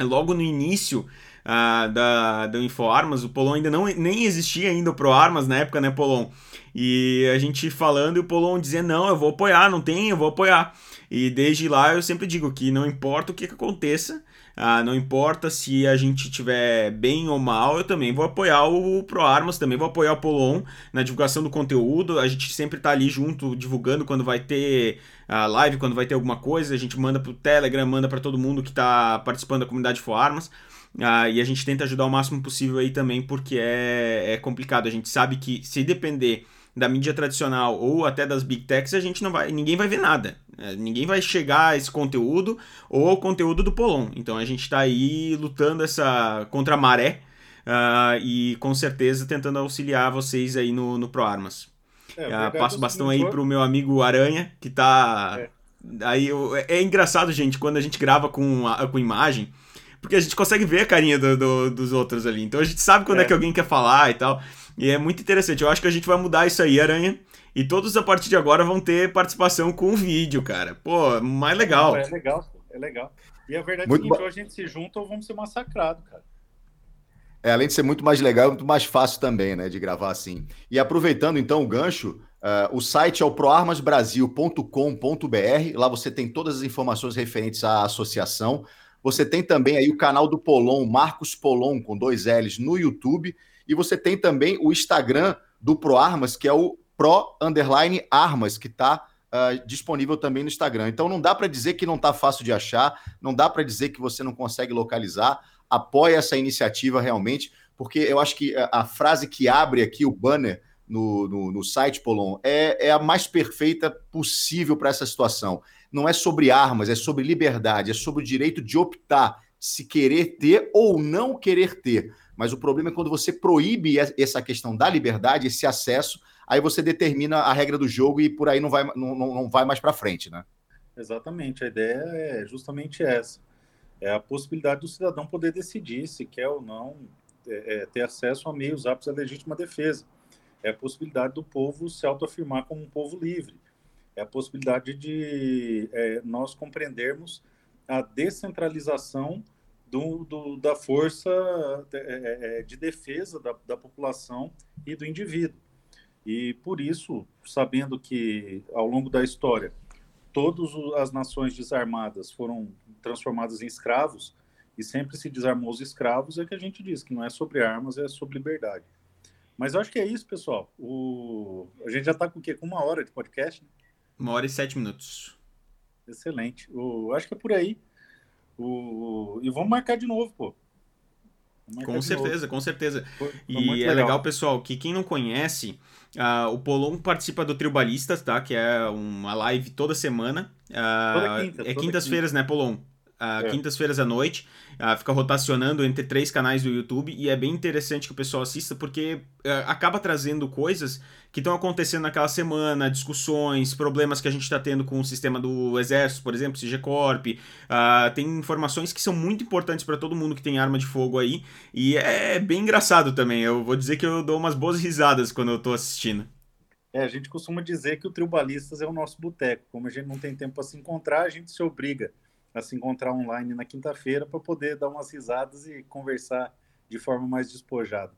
logo no início, uh, da, do InfoArmas, o Polon ainda não nem existia ainda o ProArmas na época, né, Polon? E a gente falando e o Polon dizendo, não, eu vou apoiar, não tem, eu vou apoiar. E desde lá eu sempre digo que não importa o que, que aconteça, ah, não importa se a gente tiver bem ou mal, eu também vou apoiar o ProArmas, também vou apoiar o Polon na divulgação do conteúdo. A gente sempre tá ali junto divulgando quando vai ter a live, quando vai ter alguma coisa. A gente manda pro Telegram, manda para todo mundo que tá participando da comunidade ProArmas. Ah, e a gente tenta ajudar o máximo possível aí também, porque é, é complicado. A gente sabe que se depender da mídia tradicional ou até das big techs, a gente não vai, ninguém vai ver nada. É, ninguém vai chegar a esse conteúdo ou ao conteúdo do Polon. Então a gente está aí lutando essa contra a maré uh, e com certeza tentando auxiliar vocês aí no, no ProArmas. É, uh, passo o bastão aí pro meu amigo Aranha, que tá. É. Aí eu, é, é engraçado, gente, quando a gente grava com, com imagem porque a gente consegue ver a carinha do, do, dos outros ali. Então a gente sabe quando é. é. que alguém quer falar e tal. E é muito interessante. Eu acho que a gente vai mudar isso aí, Aranha. E todos a partir de agora vão ter participação com vídeo, cara. Pô, mais legal. É, legal, é legal. E a verdade muito é que ou a gente se junta ou vamos ser massacrados, cara. É, além de ser muito mais legal, é muito mais fácil também, né, de gravar assim. E aproveitando então o gancho, uh, o site é o proarmasbrasil.com.br. Lá você tem todas as informações referentes à associação. Você tem também aí o canal do Polon, Marcos Polon, com dois L's, no YouTube. E você tem também o Instagram do ProArmas, que é o Pro Underline Armas, que está uh, ah, disponível também no Instagram. Então não dá para dizer que não está fácil de achar, não dá para dizer que você não consegue localizar. Apoie essa iniciativa realmente, porque eu acho que a, a frase que abre aqui o banner no, no, no site, Polon, é, é a mais perfeita possível para essa situação não é sobre armas, é sobre liberdade, é sobre o direito de optar se querer ter ou não querer ter. Mas o problema é quando você proíbe essa questão da liberdade, esse acesso, aí você determina a regra do jogo e por aí não vai, não, não vai mais para frente, né? Exatamente, a ideia é justamente essa. É a possibilidade do cidadão poder decidir se quer ou não é, é, ter acesso a meios aptos à legítima defesa. É a possibilidade do povo se autoafirmar como um povo livre é a possibilidade de é, nós compreendermos a descentralização do, do, da força é, é, é, de defesa da, da, população e do indivíduo. E por isso, sabendo que ao longo da história todas as nações desarmadas foram transformadas em escravos e sempre se desarmou os escravos, é que a gente diz que não é sobre armas, é sobre liberdade. Mas eu acho que é isso, pessoal. O... A gente já está com o quê? Com uma hora de podcast? Né? Uma hora e sete minutos. Excelente. O, acho que é por aí. O, e vamos marcar de novo, pô. Com certeza, novo. com certeza. Foi, foi e é legal. legal, pessoal, que quem não conhece, uh, o Polon participa do Tribalistas, tá? Que é uma live toda semana. Uh, toda quinta, é quintas-feiras, quinta. né, Polon? Uh, é. quintas-feiras à noite. Uh, fica rotacionando entre três canais do YouTube e é bem interessante que o pessoal assista porque uh, acaba trazendo coisas que estão acontecendo naquela semana, discussões, problemas que a gente está tendo com o sistema do Exército, por exemplo, CGCorp. Uh, tem informações que são muito importantes para todo mundo que tem arma de fogo aí e é bem engraçado também. Eu vou dizer que eu dou umas boas risadas quando eu estou assistindo. É, a gente costuma dizer que o Tribalistas é o nosso boteco. Como a gente não tem tempo para se encontrar, a gente se obriga a se encontrar online na quinta-feira para poder dar umas risadas e conversar de forma mais despojada.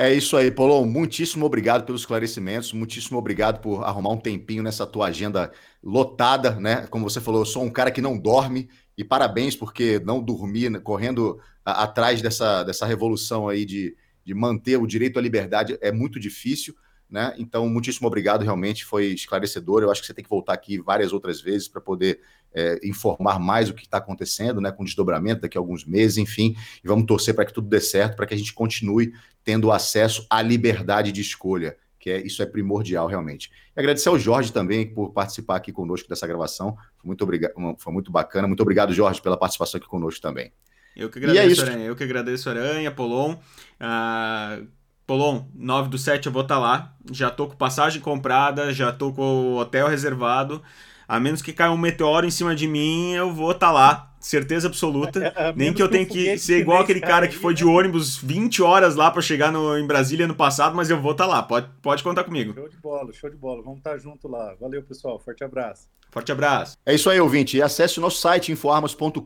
É isso aí, Polon. Muitíssimo obrigado pelos esclarecimentos, muitíssimo obrigado por arrumar um tempinho nessa tua agenda lotada, né? Como você falou, eu sou um cara que não dorme e parabéns porque não dormir, né, correndo atrás dessa, dessa revolução aí de, de manter o direito à liberdade é muito difícil. Né? Então, muitíssimo obrigado, realmente foi esclarecedor. Eu acho que você tem que voltar aqui várias outras vezes para poder é, informar mais o que está acontecendo, né? Com desdobramento daqui a alguns meses, enfim. E vamos torcer para que tudo dê certo, para que a gente continue tendo acesso à liberdade de escolha, que é isso é primordial, realmente. E agradecer ao Jorge também por participar aqui conosco dessa gravação. Foi muito, obrigado, foi muito bacana. Muito obrigado, Jorge, pela participação aqui conosco também. Eu que agradeço, é Aranha. Eu que agradeço, Aranha, Polon. Uh, Polon, 9 do 7 eu vou estar tá lá. Já tô com passagem comprada, já tô com o hotel reservado. A menos que caia um meteoro em cima de mim, eu vou estar tá lá. Certeza absoluta. É, Nem que eu tenha que ser igual aquele cara que foi de né? ônibus 20 horas lá para chegar no, em Brasília no passado, mas eu vou estar tá lá. Pode, pode contar comigo. Show de bola, show de bola. Vamos estar tá junto lá. Valeu, pessoal. Forte abraço. Forte abraço. É isso aí, ouvinte. E acesse o nosso site infoarmas.com.br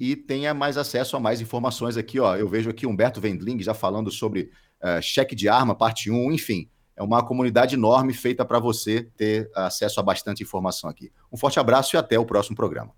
e tenha mais acesso a mais informações aqui. Ó. Eu vejo aqui Humberto Wendling já falando sobre uh, cheque de arma, parte 1, enfim. É uma comunidade enorme feita para você ter acesso a bastante informação aqui. Um forte abraço e até o próximo programa.